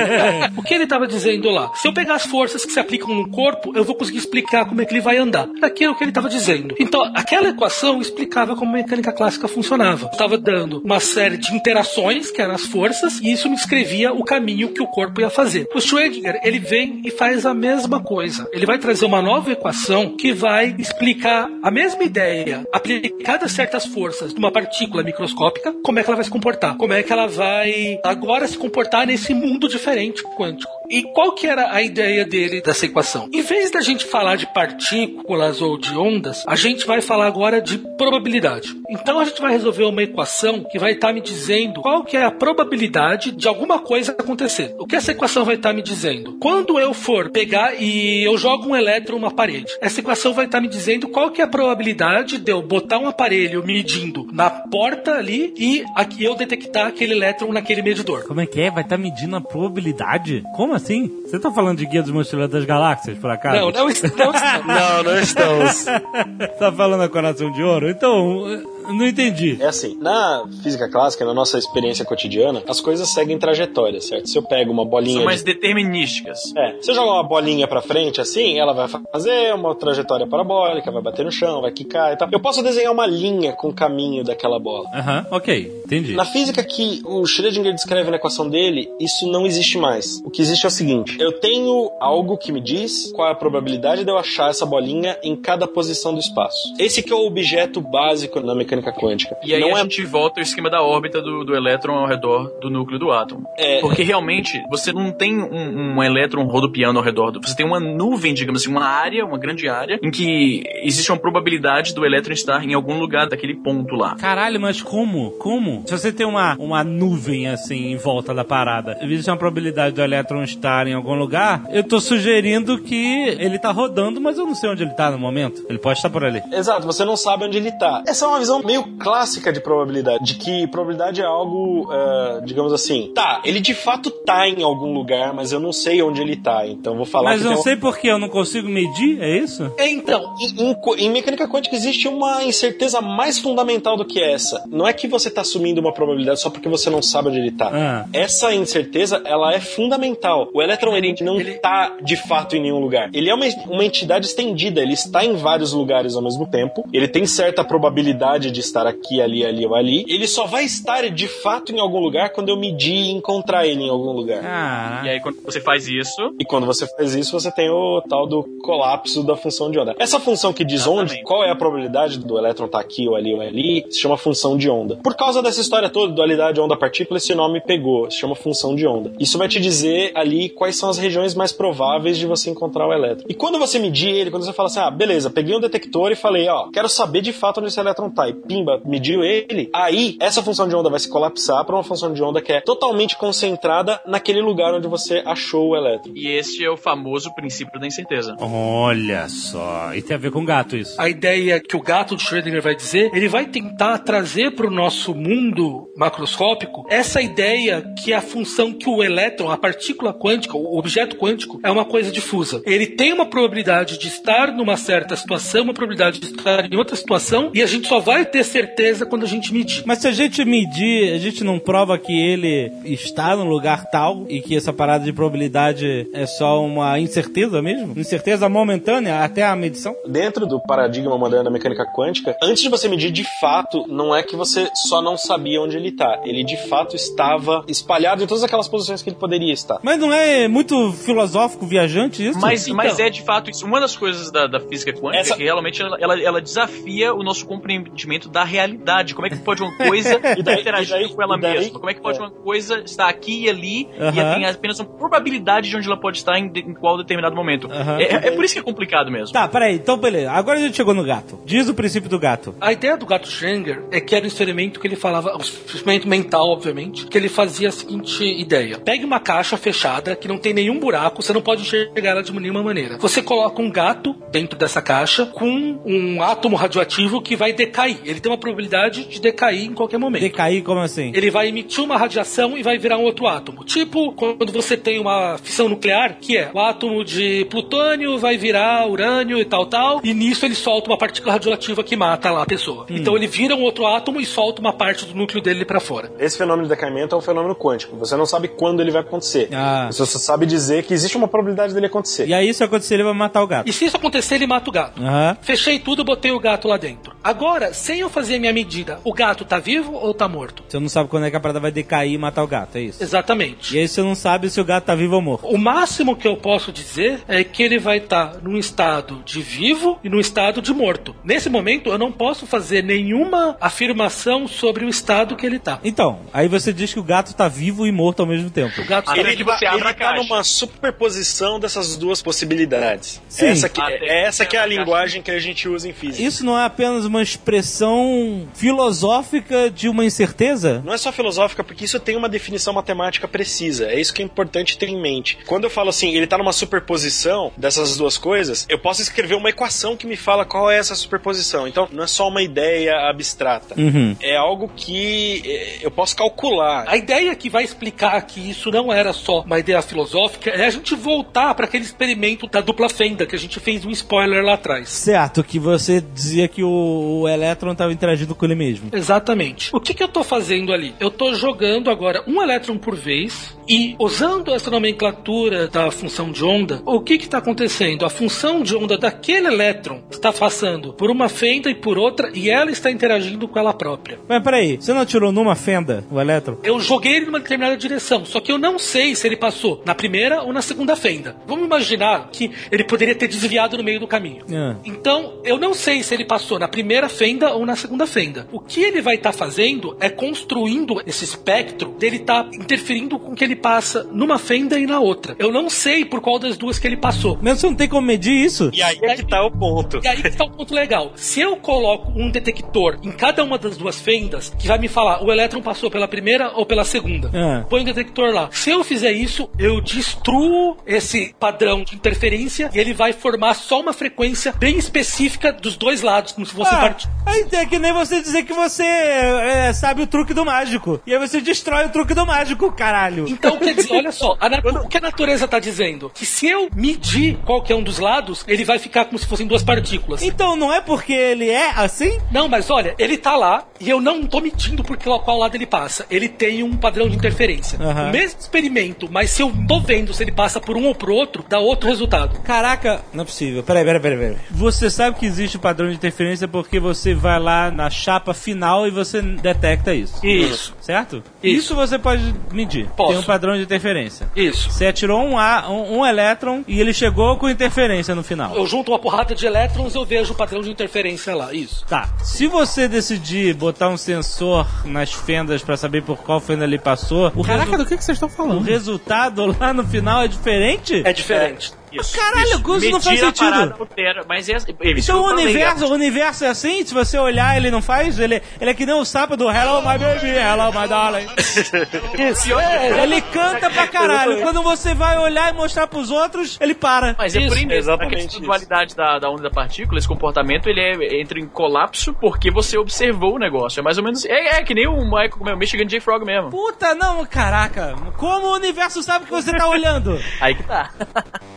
*laughs* o que ele estava dizendo lá? Se eu pegar as forças que se aplicam no corpo, eu vou conseguir explicar como é que ele vai andar. Aquilo que ele estava dizendo. Então, aquela equação explicava como a mecânica clássica funcionava. Estava dando uma série de interações, que eram as forças, e isso me descrevia o caminho que o corpo ia fazer. O Schrödinger, ele vem e faz a mesma coisa. Ele vai trazer uma nova equação que vai explicar a mesma ideia aplicada a certas forças de uma partícula microscópica, como é que ela vai se comportar, como é que ela vai agora se comportar nesse mundo diferente quântico. E qual que era a ideia dele dessa equação? Em vez da gente falar de partículas ou de ondas, a gente vai falar agora de probabilidade. Então a gente vai resolver uma equação que vai estar me dizendo qual que é a probabilidade de alguma coisa acontecer. O que essa equação vai estar me dizendo? Quando eu for pegar e eu jogo um elétron numa parede, essa equação vai estar me dizendo qual que é a probabilidade de eu botar um aparelho medindo na porta ali e aqui eu detectar aquele elétron naquele medidor. Como é que é? Vai estar medindo a probabilidade? Como assim? Você tá falando de Guia dos Mochileiros das Galáxias, por acaso? Não, não, est- não estamos. Não, não estamos. *laughs* tá falando a coração de ouro? Então, não entendi. É assim, na física clássica, na nossa experiência cotidiana, as coisas seguem trajetória, certo? Se eu pego uma bolinha. São de- mais determinísticas. É, se eu jogar uma bolinha pra frente assim, ela vai fazer uma trajetória parabólica, vai bater no chão, vai quicar e tal. Eu posso desenhar uma linha com o caminho daquela bola. Aham, ok, entendi. Na física que o Schrödinger descreve na equação dele, isso não existe mais. O que existe é o seguinte: eu tenho algo que me diz qual é a probabilidade de eu achar essa bolinha em cada posição do espaço. Esse que é o objeto básico na mecânica quântica. E aí não a é gente volta ao esquema da órbita do, do elétron ao redor do núcleo do átomo. É. Porque realmente você não tem um, um elétron rodopiando ao redor do. Você tem uma nuvem, digamos assim, uma área, uma grande área, em que existe uma probabilidade do elétron estar em algum lugar daquele ponto lá. Caralho, mas como? Como? Se você tem uma, uma nuvem assim em volta da parada, existe uma probabilidade do elétron estar em algum lugar, eu tô sugerindo que ele tá rodando, mas eu não sei onde ele tá no momento. Ele pode estar por ali. Exato, você não sabe onde ele tá. Essa é uma visão meio clássica de probabilidade, de que probabilidade é algo, é, digamos assim, tá, ele de fato tá em algum lugar, mas eu não sei onde ele tá, então vou falar Mas que eu não tem um- sei porque eu não consigo medir, é isso? Então, Em, em mecânica quântica existe uma incerteza mais fundamental do que essa. Não é que você tá assumindo uma probabilidade só porque você não sabe onde ele tá. Ah. Essa incerteza, ela é fundamental. O elétron ele não Ele- tá de fato em nenhum lugar. Ele é uma, uma entidade estendida, ele está em vários lugares ao mesmo tempo. Ele tem certa probabilidade de estar aqui, ali, ali ou ali. Ele só vai estar de fato em algum lugar quando eu medir e encontrar ele em algum lugar. Caraca. E aí quando você faz isso, E quando você faz isso, você tem o tal do colapso da função de onda. Essa função que diz onde, Exatamente. qual é a probabilidade do elétron estar aqui ou ali ou ali, se chama função de onda. Por causa dessa história toda, dualidade onda-partícula, esse nome pegou, se chama função de onda. Isso vai te dizer ali quais são as regiões mais prováveis de você encontrar o elétron. E quando você medir ele, quando você fala assim, ah, beleza, peguei um detector e falei, ó, quero saber de fato onde esse elétron tá, e pimba, mediu ele, aí essa função de onda vai se colapsar para uma função de onda que é totalmente concentrada naquele lugar onde você achou o elétron. E esse é o famoso princípio da incerteza. Olha só. E tem a ver com gato isso. A ideia que o gato de Schrödinger vai dizer, ele vai tentar trazer para o nosso mundo macroscópico essa ideia que a função que o elétron, a partícula quântica, o objeto quântico, é uma coisa difusa. Ele tem uma probabilidade de estar numa certa situação, uma probabilidade de estar em outra situação, e a gente só vai ter certeza quando a gente medir. Mas se a gente medir, a gente não prova que ele está no lugar tal e que essa parada de probabilidade é só uma incerteza mesmo? Incerteza momentânea até a medição? Dentro do paradigma moderno da mecânica quântica, antes de você medir de fato, não é que você só não sabia onde ele está. Ele de fato estava espalhado em todas aquelas posições que ele poderia estar. Mas não é muito filosófico, viajante isso? Mas, Então. mas é de fato isso. Uma das coisas da, da física quântica Essa- é que realmente ela, ela, ela desafia o nosso compreendimento da realidade. Como é que pode uma coisa *laughs* E interagir e daí- com ela e daí- mesma? Como é que pode é. uma coisa estar aqui e ali e Aham. tem apenas uma probabilidade de onde ela pode estar em, de- em qual determinado momento? Aham. É, é por isso que é complicado mesmo. Tá, peraí. Então, beleza. Agora a gente chegou no gato. Diz o princípio do gato. A ideia do gato Schrödinger é que era um experimento que ele falava, um experimento mental, obviamente, que ele fazia a seguinte ideia: pegue uma caixa fechada que não tem nenhum buraco, você não pode enxergar ela de nenhuma maneira. Você coloca um gato dentro dessa caixa com um átomo radioativo que vai decair. Ele tem uma probabilidade de decair em qualquer momento. Decair, como assim? Ele vai emitir uma radiação e vai virar um outro átomo. Tipo quando você tem uma fissão nuclear, que é o átomo de plutônio vai virar urânio e tal, tal, e nisso ele solta uma partícula radioativa que mata lá a pessoa. Então ele vira um outro átomo e solta uma parte do núcleo dele pra fora. Esse fenômeno de decaimento é um fenômeno quântico. Você não sabe quando ele vai acontecer. Ah. Você só sabe dizer que existe uma probabilidade dele acontecer. E aí, se acontecer, ele vai matar o gato. E se isso acontecer, ele mata o gato. Aham. Fechei tudo, botei o gato lá dentro. Agora, sem eu fazer a minha medida, o gato tá vivo ou tá morto? Você não sabe quando é que a parada vai decair e matar o gato, é isso? Exatamente. E aí você não sabe se o gato tá vivo ou morto. O máximo que eu posso dizer é que ele vai estar num estado de vivo e num estado de morto. Nesse momento, eu não posso fazer nenhuma afirmação sobre o estado que ele tá. Então, aí você diz que o gato tá vivo e morto ao mesmo tempo. O gato Ele, que tá, você abre ele a tá caixa. numa superposição dessas duas possibilidades. Sim. Essa que, Até é essa que é a linguagem que a gente usa em física. Isso não é apenas uma expressão filosófica de uma incerteza? Não é só filosófica, porque isso tem uma definição matemática precisa. É isso que é importante ter em mente. Quando eu falo assim, ele tá numa superposição dessas duas coisas, eu posso escrever uma equação que me fala qual é essa superposição. Então, não é só uma ideia abstrata. Uhum. É algo que eh, eu posso calcular. A ideia que vai explicar que isso não era só uma ideia filosófica é a gente voltar para aquele experimento da dupla fenda que a gente fez um spoiler lá atrás. Certo, que você dizia que o, o elétron estava interagindo com ele mesmo. Exatamente. O que, que eu tô fazendo ali? Eu tô jogando agora um elétron por vez e usando essa nomenclatura da função de onda, o que que tá acontecendo? A função de onda daquele elétron está passando por uma fenda e por outra e ela está interagindo com ela própria. Mas peraí, você não atirou numa fenda o elétron? Eu joguei ele numa determinada direção, só que eu não sei se ele passou na primeira ou na segunda fenda. Vamos imaginar que ele poderia ter desviado no meio do caminho. Ah. Então, eu não sei se ele passou na primeira fenda ou na segunda fenda. O que ele vai estar fazendo é construindo esse espectro dele estar interferindo com o que ele passa numa fenda e na outra. Eu não sei por qual das duas que ele passou. Mas você não tem como medir isso? E aí é que tá o ponto. E aí que tá o ponto legal. Se eu coloco um detector em cada uma das duas fendas, que vai me falar o elétron passou pela primeira ou pela segunda, Ah. põe o detector lá. Se eu fizer isso, eu destruo esse padrão de interferência e ele vai formar só uma frequência bem específica dos dois lados, como se fosse Ah, part... aí é que nem você dizer que você é, sabe o truque do mágico. E aí você destrói o truque do mágico, caralho. Então, quer dizer, olha só, o que a natureza está dizendo? Que se eu medir qualquer um dos lados, ele vai ficar como se fossem duas partículas. Então não é porque ele é assim? Não, mas olha, ele tá lá e eu não tô medindo por qual, lado ele passa. Ele tem um padrão de interferência. Aham. O mesmo experimento, mas se eu tô vendo se ele passa por um ou por outro, dá outro resultado. Caraca, não é possível. Peraí, peraí, peraí, peraí. Você sabe que existe o padrão de interferência porque você vai lá na chapa final e você detecta isso. Isso. Certo? Isso. você pode medir. Posso. Tem um padrão de interferência. Isso. Você atirou um, A, um, um elétron e ele chegou com interferência no final. Eu junto uma porrada de elétrons eu vejo o padrão de interferência lá. Isso. Tá. Se você decidir botar um sensor nas fendas pra saber por qual fenda ele passou, o, Caraca, resu- do que, que vocês estão o falando? resultado lá no final é diferente? É diferente. Isso, Caralho, isso. Gus, não faz sentido. parada altera, mas é, é isso Então o universo, é- o universo é assim, se você olhar, ele não faz? Ele, ele é que nem o sapo do Hello My Baby, Hello My Darling. *laughs* Isso, é, Ele canta pra caralho. Quando você vai olhar e mostrar pros outros, ele para. Mas é Isso, por mesmo. exatamente a questão isso. da dualidade da, da onda da partícula, esse comportamento, ele é, entra em colapso porque você observou o negócio. É mais ou menos. É, é que nem o Michael, é, o Michigan J. Frog mesmo. Puta, não, caraca. Como o universo sabe que você tá olhando? Aí que tá.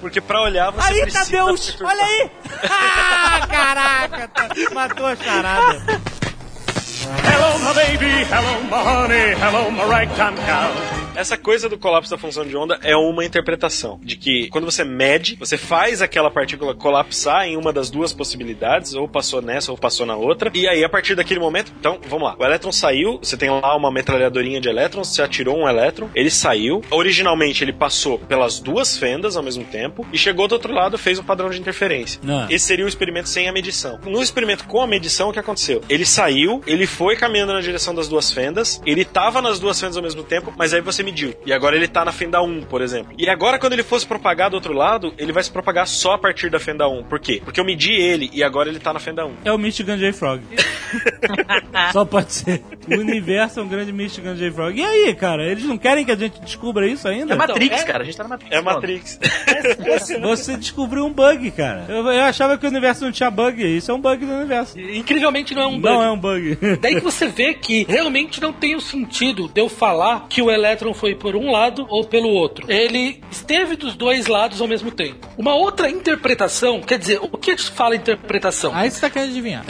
Porque pra olhar você Aí precisa... Deus, olha aí. *laughs* Ah, caraca, tá- matou a charada. Hello, my baby. Hello, my honey. Hello, my ragtime gal. Essa coisa do colapso da função de onda é uma interpretação de que quando você mede, você faz aquela partícula colapsar em uma das duas possibilidades, ou passou nessa ou passou na outra, e aí a partir daquele momento, então, vamos lá. O elétron saiu, você tem lá uma metralhadorinha de elétrons, você atirou um elétron, ele saiu. Originalmente ele passou pelas duas fendas ao mesmo tempo e chegou do outro lado, fez um padrão de interferência. Ah. Esse seria o experimento sem a medição. No experimento com a medição, o que aconteceu? Ele saiu, ele foi caminhando na direção das duas fendas, ele tava nas duas fendas ao mesmo tempo, mas aí você mediu. E agora ele tá na fenda 1, por exemplo. E agora, quando ele fosse propagar do outro lado, ele vai se propagar só a partir da fenda 1. Por quê? Porque eu medi ele e agora ele tá na fenda 1. É o Michigan J. Frog. *laughs* Só pode ser. O universo é um grande Michigan J. Frog. E aí, cara? Eles não querem que a gente descubra isso ainda? É Matrix, é- cara. A gente tá na Matrix. É mano. Matrix. *laughs* Você descobriu um bug, cara. Eu, eu achava que o universo não tinha bug. Isso é um bug do universo. incrivelmente não é um bug. Não é um bug. Daí que você vê que realmente não tem o sentido de eu falar que o elétron foi por um lado ou pelo outro. Ele esteve dos dois lados ao mesmo tempo. Uma outra interpretação, quer dizer, o que a gente fala interpretação? Aí você tá querendo adivinhar.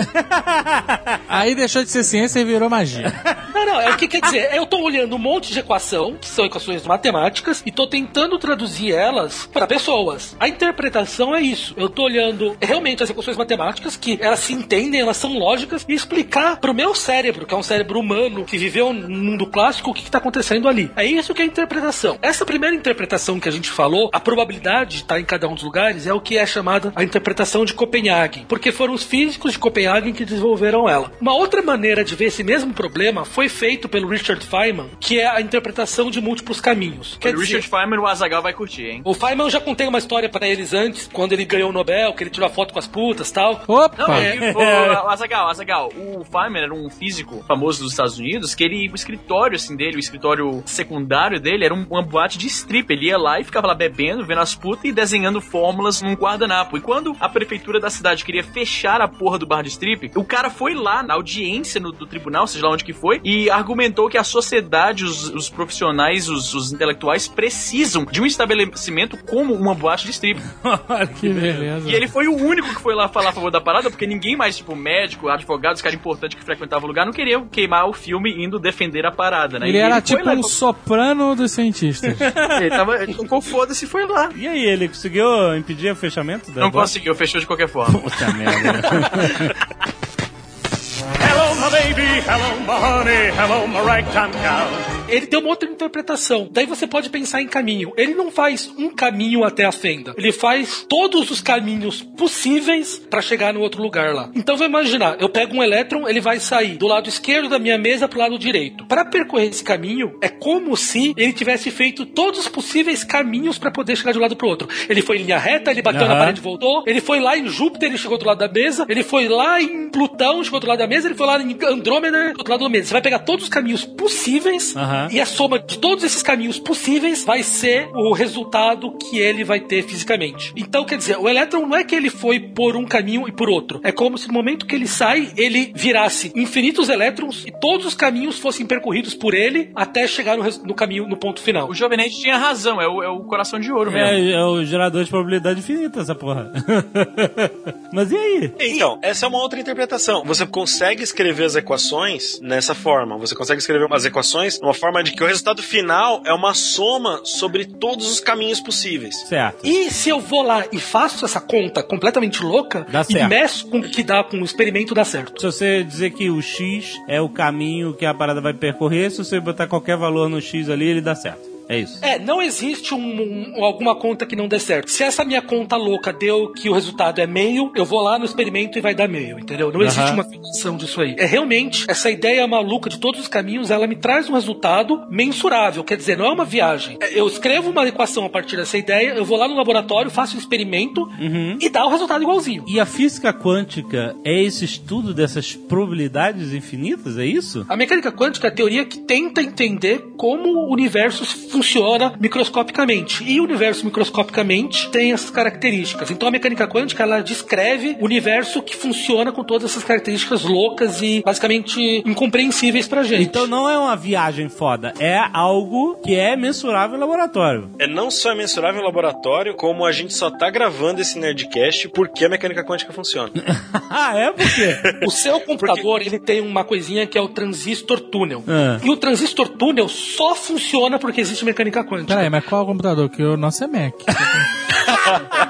*laughs* Aí deixou de ser ciência e virou magia. Não, não, é o que quer dizer? Eu tô olhando um monte de equação, que são equações matemáticas, e tô tentando traduzir elas para pessoas. A interpretação é isso. Eu tô olhando realmente as equações matemáticas, que elas se entendem, elas são lógicas, e explicar pro meu cérebro, que é um cérebro humano que viveu no mundo clássico, o que, que tá acontecendo ali. É isso que é interpretação. Essa primeira interpretação que a gente falou, a probabilidade de estar em cada um dos lugares, é o que é chamada a interpretação de Copenhague, porque foram os físicos de Copenhague que desenvolveram ela. Uma outra maneira de ver esse mesmo problema foi feito pelo Richard Feynman, que é a interpretação de múltiplos caminhos. Quer o dizer, Richard Feynman, o Azagal vai curtir, hein? o Feynman eu já contei uma história pra eles antes, quando ele ganhou o Nobel, que ele tirou a foto com as putas e tal. Opa! Não, é, *laughs* o, o Azagal, Azagal, o Feynman era um físico famoso dos Estados Unidos, que ele, o escritório, assim, dele, o escritório secundário dele, era um, uma boate de strip. Ele ia lá e ficava lá bebendo, vendo as putas e desenhando fórmulas num guardanapo. E quando a prefeitura da cidade queria fechar a porra do bar de strip, o cara foi lá na audiência no, do tribunal, seja lá onde que foi, e argumentou que a sociedade, os, os profissionais, os, os intelectuais precisam de um estabelecimento como uma boate de strip. *laughs* Que beleza. E ele foi o único que foi lá falar a favor da parada, porque ninguém mais, tipo, médico, advogado, os caras importantes que frequentavam o lugar, não queriam queimar o filme indo defender a parada, né? Ele E era tipo lá, um soprano dos cientistas. *laughs* Ele tava, tocou foda-se e foi lá. E aí, ele conseguiu impedir o fechamento da Não boate? conseguiu, fechou de qualquer forma. Puta merda. *laughs* Hello, my baby. Hello, my honey. Hello, my ragtime gal. Ele tem uma outra interpretação. Daí você pode pensar em caminho. Ele não faz um caminho até a fenda. Ele faz todos os caminhos possíveis pra chegar no outro lugar lá. Então vai imaginar, eu pego um elétron, ele vai sair do lado esquerdo da minha mesa pro lado direito. Para percorrer esse caminho, é como se ele tivesse feito todos os possíveis caminhos pra poder chegar de um lado pro outro. Ele foi em linha reta, ele bateu na Aham. parede e voltou. Ele foi lá em Júpiter, ele chegou do lado da mesa. Ele foi lá em Plutão, chegou do lado da mesa. Ele foi lá em Andrômeda, do outro lado da mesa. Você vai pegar todos os caminhos possíveis E a soma de todos esses caminhos possíveis vai ser o resultado que ele vai ter fisicamente. Então, quer dizer, o elétron não é que ele foi por um caminho e por outro. É como se no momento que ele sai, ele virasse infinitos elétrons e todos os caminhos fossem percorridos por ele até chegar no, no caminho, no ponto final. O Jovem Nerd tinha razão, é o, é o coração de ouro mesmo. É, é o gerador de probabilidade infinita, essa porra. *laughs* Mas e aí? Então, essa é uma outra interpretação. Você consegue escrever as equações nessa forma. Você consegue escrever as equações numa forma de que o resultado final é uma soma sobre todos os caminhos possíveis. Certo. E se eu vou lá e faço essa conta completamente louca Dá e certo. meço com o que dá com o experimento, dá certo. Se você dizer que o X é o caminho que a parada vai percorrer, se você botar qualquer valor no X ali, ele dá certo. É isso. É, não existe um- um- alguma conta que não dê certo. Se essa minha conta louca deu que o resultado é meio, eu vou lá no experimento e vai dar meio, entendeu? Não existe Aham. uma fixação disso aí. É realmente, essa ideia maluca de todos os caminhos, ela me traz um resultado mensurável. Quer dizer, não é uma viagem. É, Eu escrevo uma equação a partir dessa ideia, eu vou lá no laboratório, faço um experimento e dá o resultado igualzinho. E a física quântica é esse estudo dessas probabilidades infinitas, é isso? A mecânica quântica é a teoria que tenta entender como o universo funciona microscopicamente. E o universo microscopicamente tem essas características. Então a mecânica quântica ela descreve o universo que funciona com todas essas características loucas e basicamente incompreensíveis pra gente. Então não é uma viagem foda, é algo que é mensurável em laboratório. É não só é mensurável em laboratório, como a gente só tá gravando esse Nerdcast porque a mecânica quântica funciona. *laughs* ah, é? Por quê? O seu computador, ele tem uma coisinha que é o transistor túnel. Ah. E o transistor túnel só funciona porque existe mecânica quântica. Peraí, mas qual é o computador? Que o nosso é Mac. *laughs*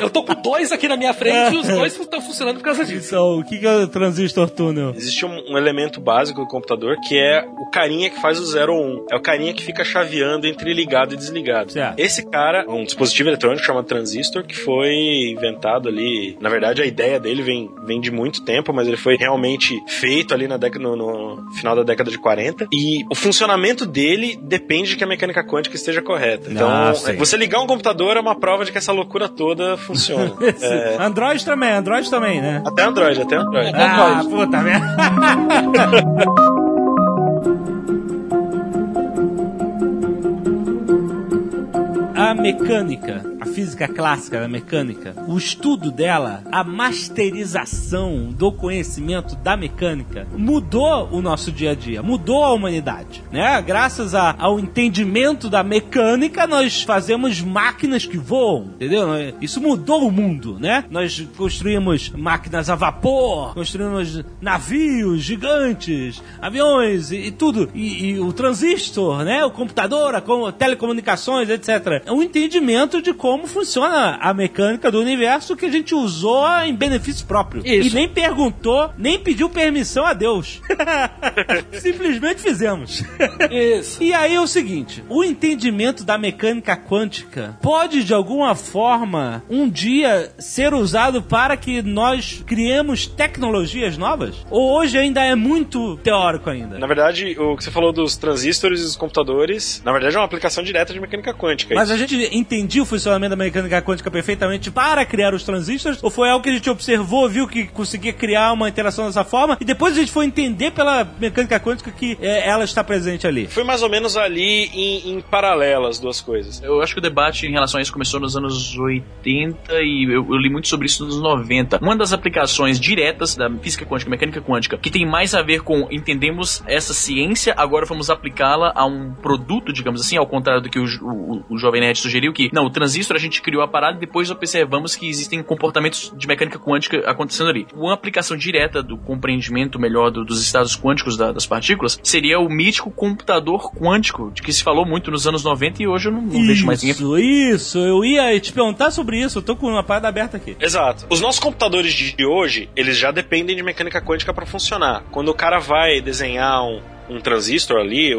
Eu tô com dois aqui na minha frente e os dois estão funcionando por causa disso. Então, o que que é o transistor túnel? Existe um, um elemento básico do computador que é o carinha que faz o 0 ou 1. Um. É o carinha que fica chaveando entre ligado e desligado. Certo. Esse cara, um dispositivo eletrônico chamado transistor, que foi inventado ali. Na verdade, a ideia dele vem, vem de muito tempo, mas ele foi realmente feito ali na década, no, no final da década de 40. E o funcionamento dele depende de que a mecânica quântica esteja correta. Então, Ah, sim. você ligar um computador é uma prova de que essa loucura toda funciona. *laughs* É, Android também, Android também, né? até Android, até Android. Ah, puta merda. *laughs* A mecânica, física clássica da mecânica, o estudo dela, a masterização do conhecimento da mecânica mudou o nosso dia a dia, mudou a humanidade, né? Graças a- ao entendimento da mecânica, nós fazemos máquinas que voam, entendeu? Isso mudou o mundo, né? Nós construímos máquinas a vapor, construímos navios gigantes, aviões e, e tudo. E, e o transistor, né? O computador, a com- telecomunicações, etc. É um entendimento de como funciona a mecânica do universo que a gente usou em benefício próprio. Isso. E nem perguntou, nem pediu permissão a Deus. *laughs* Simplesmente fizemos. Isso. E aí é o seguinte, o entendimento da mecânica quântica pode de alguma forma um dia ser usado para que nós criemos tecnologias novas? Ou hoje ainda é muito teórico ainda? Na verdade, o que você falou dos transistores e dos computadores, na verdade é uma aplicação direta de mecânica quântica. Mas a gente entendia o funcionamento da mecânica quântica perfeitamente para criar os transistores? Ou foi algo que a gente observou, viu que conseguia criar uma interação dessa forma? E depois a gente foi entender pela mecânica quântica que é, ela está presente ali? Foi mais ou menos ali em, em paralelo as duas coisas. Eu acho que o debate em relação a isso começou nos anos 80 e eu, eu li muito sobre isso nos 90. Uma das aplicações diretas da física quântica, mecânica quântica, que tem mais a ver com entendemos essa ciência, agora vamos aplicá-la a um produto, digamos assim, ao contrário do que o, o, o Jovem Nerd sugeriu, que não, o transistor a gente criou a parada e depois observamos que existem comportamentos de mecânica quântica acontecendo ali. Uma aplicação direta do compreendimento melhor do- dos estados quânticos da- das partículas seria o mítico computador quântico, de que se falou muito nos anos 90 e hoje eu não, não vejo mais ninguém Isso, isso. Eu ia te perguntar sobre isso. Eu tô com uma parada aberta aqui. Exato. Os nossos computadores de hoje, eles já dependem de mecânica quântica para funcionar. Quando o cara vai desenhar um, um transistor ali,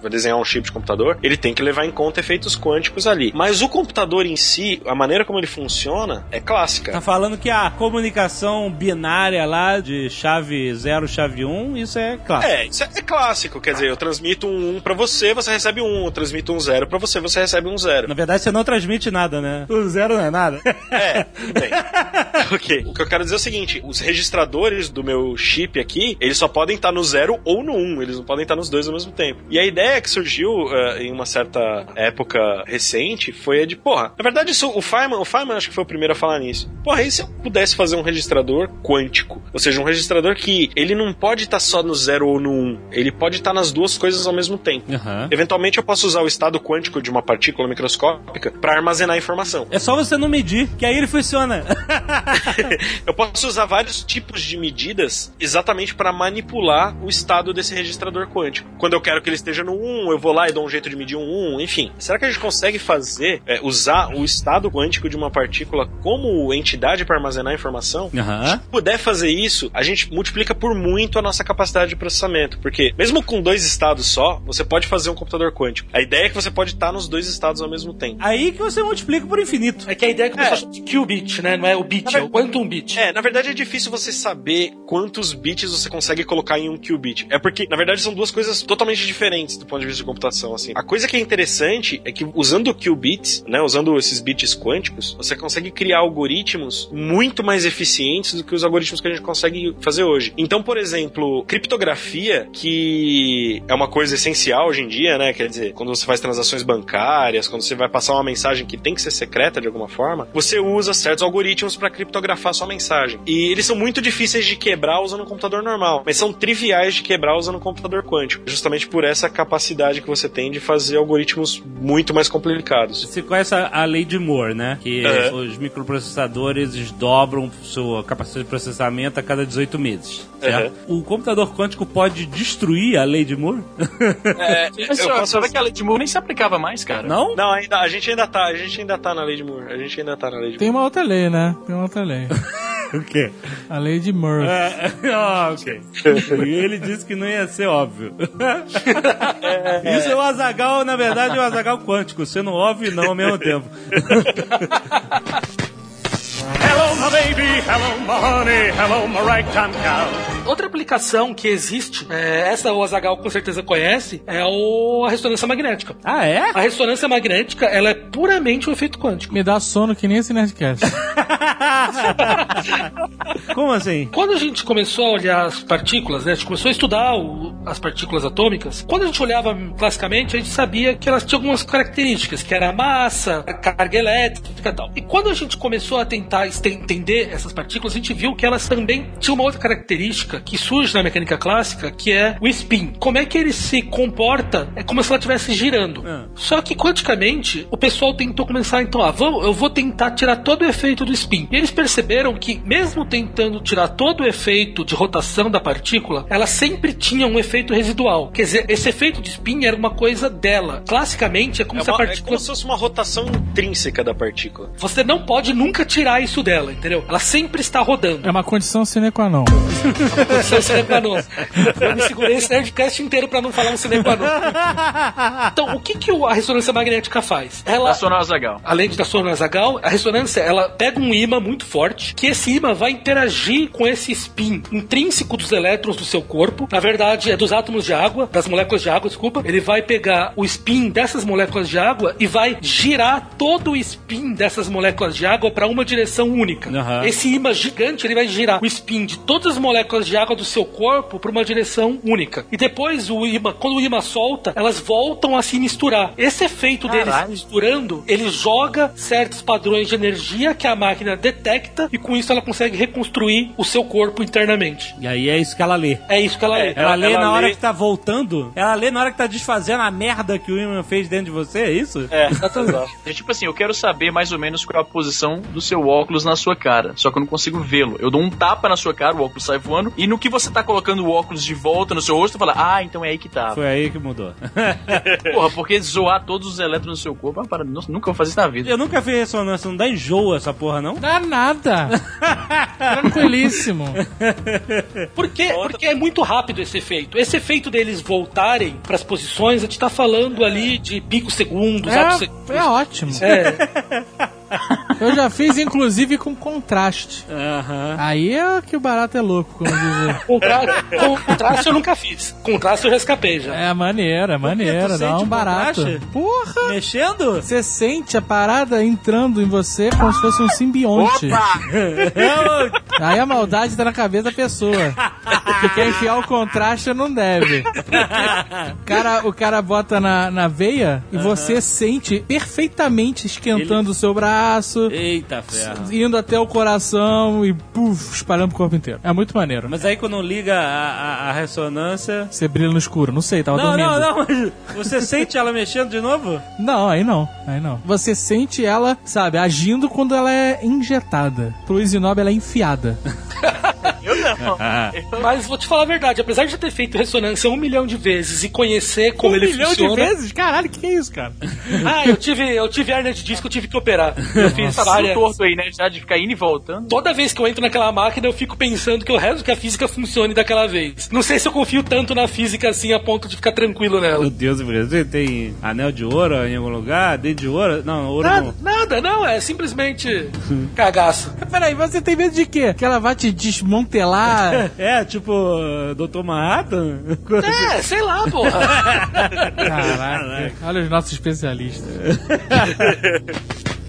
vai desenhar um chip de computador, ele tem que levar em conta efeitos quânticos ali. Mas o computador em si, a maneira como ele funciona, é clássica. Tá falando que a comunicação binária lá de chave 0, chave 1, um, isso é claro. É, isso é, é clássico. Quer dizer, eu transmito um 1 pra você, você recebe um. Eu transmito um 0 pra você, você recebe um 0. Na verdade, você não transmite nada, né? O zero não é nada. *laughs* É, bem. *laughs* ok. O que eu quero dizer é o seguinte: os registradores do meu chip aqui, eles só podem estar no 0 ou no 1. Um, eles não podem estar nos dois ao mesmo tempo. E a ideia que surgiu eh, em uma certa época recente foi a de, porra, na verdade, isso, o Feynman, o Feynman acho que foi o primeiro a falar nisso. Porra, e se eu pudesse fazer um registrador quântico? Ou seja, um registrador que ele não pode estar só no 0 ou no 1. Um, ele pode estar nas duas coisas ao mesmo tempo. Aham. Eventualmente eu posso usar o estado quântico de uma partícula microscópica para armazenar informação. É só você não medir, que aí ele funciona. *laughs* eu posso usar vários tipos de medidas exatamente para manipular o estado desse registrador computador quântico. Quando eu quero que ele esteja no 1, eu vou lá e dou um jeito de medir um 1, enfim. Será que a gente consegue fazer, é, usar o estado quântico de uma partícula como entidade para armazenar informação? Aham. Se puder fazer isso, a gente multiplica por muito a nossa capacidade de processamento. Porque mesmo com dois estados só, você pode fazer um computador quântico. A ideia é que você pode estar nos dois estados ao mesmo tempo. Aí que você multiplica por infinito. É que a ideia é que pessoal chama de qubit, né? Não é o bit, é o quantum bit. É, na verdade é difícil você saber quantos bits você consegue colocar em um qubit. É porque, na verdade, são duas coisas totalmente diferentes do ponto de vista de computação, assim. A coisa que é interessante é que usando qubits, né, usando esses bits quânticos, você consegue criar algoritmos muito mais eficientes do que os algoritmos que a gente consegue fazer hoje. Então, por exemplo, criptografia, que é uma coisa essencial hoje em dia, né, quer dizer, quando você faz transações bancárias, quando você vai passar uma mensagem que tem que ser secreta de alguma forma, você usa certos algoritmos para criptografar sua mensagem. E eles são muito difíceis de quebrar usando um computador normal, mas são triviais de quebrar usando um computador quântico, justamente por essa capacidade que você tem de fazer algoritmos muito mais complicados. Você conhece a, a lei de Moore, né? Que É. os microprocessadores dobram sua capacidade de processamento a cada 18 meses. certo? O computador quântico pode destruir a lei de Moore? É, *laughs* Mas eu só, posso sabe que a lei de Moore nem se aplicava mais, cara? Não? Não, ainda, a gente ainda tá, a gente ainda tá na lei de Moore. A gente ainda tá na lei de Tem Moore. uma outra lei, né? Tem uma outra lei. *laughs* O quê? A lei de Murphy. É, ah, *laughs* ok. E ele disse que não ia ser óbvio. *laughs* Isso é o Azagal, na verdade, é o Azagal quântico, sendo óbvio e não ao mesmo tempo. *laughs* Hello, my baby. Hello, my honey. Hello, my ragtime cow. Outra aplicação que existe, é, essa o Azagal com certeza conhece, é o, a ressonância magnética. Ah, é? A ressonância magnética, ela é puramente um efeito quântico. Me dá sono que nem esse Nerdcast. *laughs* Como assim? Quando a gente começou a olhar as partículas, né, a gente começou a estudar o- as partículas atômicas, quando a gente olhava classicamente, a gente sabia que elas tinham algumas características, que era a massa, a carga elétrica e tal. E quando a gente começou a tentar este- entender essas partículas, a gente viu que elas também tinham uma outra característica que surge na mecânica clássica, que é o spin. Como é que ele se comporta? É como se ela estivesse girando. Ah. Só que quanticamente, o pessoal tentou começar, então, ah, vou, eu vou tentar tirar todo o efeito do spin. E eles perceberam que, mesmo tentando tirar todo o efeito de rotação da partícula, ela sempre tinha um efeito residual. Quer dizer, esse efeito de spin era uma coisa dela. Classicamente, é como É, se a uma- é partícula. como se fosse uma rotação intrínseca da partícula. Você não pode nunca tirar isso dela, entendeu? Ela sempre está rodando. É uma condição sine qua non. Condição sine qua non. Eu me segurei esse Nerdcast inteiro pra não falar um sine qua non. Então, o que, que a ressonância magnética faz? Ela Da Sonora Zagal. além de da sua nasagal, a ressonância ela pega um ímã muito forte, que esse ímã vai interagir com esse spin intrínseco dos elétrons do seu corpo. Na verdade, é dos átomos de água, das moléculas de água, desculpa. Ele vai pegar o spin dessas moléculas de água e vai girar todo o spin dessas moléculas de água para uma direção única. Aham. Esse ímã gigante ele vai girar o spin de todas as moléculas de água do seu corpo para uma direção única. E depois o ímã, quando o ímã solta, elas voltam a se misturar. Esse efeito deles se Caralho. misturando, ele joga certos padrões de energia que a máquina detecta e com isso ela consegue reconstruir o seu corpo internamente. E aí é isso que ela lê. É isso que ela é. Ela, lê ela na hora lê- que tá voltando? Ela lê na hora que tá desfazendo a merda que o William fez dentro de você, é isso? É, É *laughs* tipo assim, eu quero saber mais ou menos qual é a posição do seu óculos na sua cara. Só que eu não consigo vê-lo. Eu dou um tapa na sua cara, o óculos sai voando. E no que você tá colocando o óculos de volta no seu rosto, eu falo, ah, então é aí que tá. Foi aí que mudou. *laughs* Porra, porque zoar todos os elétrons no seu corpo é uma parada. Nossa, nunca vou fazer isso na vida. Eu nunca fiz ressonância, não dá enjoo essa porra, não? Dá nada. *laughs* Tranquilíssimo. *laughs* Por quê? Porque é muito rápido esse efeito. Esse efeito deles voltarem para as posições, a gente tá falando ali de picos segundos, É, segundos. é ótimo. É, Eu já fiz, inclusive, com contraste. Aham. Aí é que o barato é louco, como dizer. contra... contraste eu nunca fiz. Contraste eu já escapei já. É maneira, maneira, tu dá um barato. contraste? Porra! Mexendo? Você sente a parada entrando em você como se fosse um simbionte. *laughs* Aí a maldade tá na cabeça da pessoa. Que quer enfiar o contraste não deve. O cara, o cara bota na, na veia e você sente perfeitamente esquentando o seu braço, Eita ferro. indo até o coração e puf, espalhando pro corpo inteiro. É muito maneiro. Mas aí quando liga a, a- a ressonância. Você brilha no escuro, não sei, tava Não, dormindo. não, não, mas você sente ela mexendo de novo? Não, aí não, aí não. Você sente ela, sabe, agindo quando ela é injetada. Pro Isinob ela é enfiada. *laughs* *laughs* Mas vou te falar a verdade, apesar de eu ter feito ressonância um milhão de vezes e conhecer como um ele milhão funciona. de vezes? Caralho, que é isso, cara? *laughs* Ah, eu tive, eu tive hernia de disco, eu tive que operar. Eu fiz várias. tudo torto aí, né? Já de ficar indo e voltando. Toda vez que eu entro naquela máquina, eu fico pensando que eu rezo que a física funcione daquela vez. Não sei se eu confio tanto na física assim a ponto de ficar tranquilo nela. Meu Deus, você tem anel de ouro em algum lugar? Dedo de ouro? Não, ouro Nada, não. nada, não, é simplesmente *laughs* cagaço. Peraí, você tem medo de quê? Que ela vai te desmantelar? *laughs* É, tipo, Dr. Manhattan? É, sei lá, porra. *laughs* Caraca, olha os nossos especialistas. *laughs*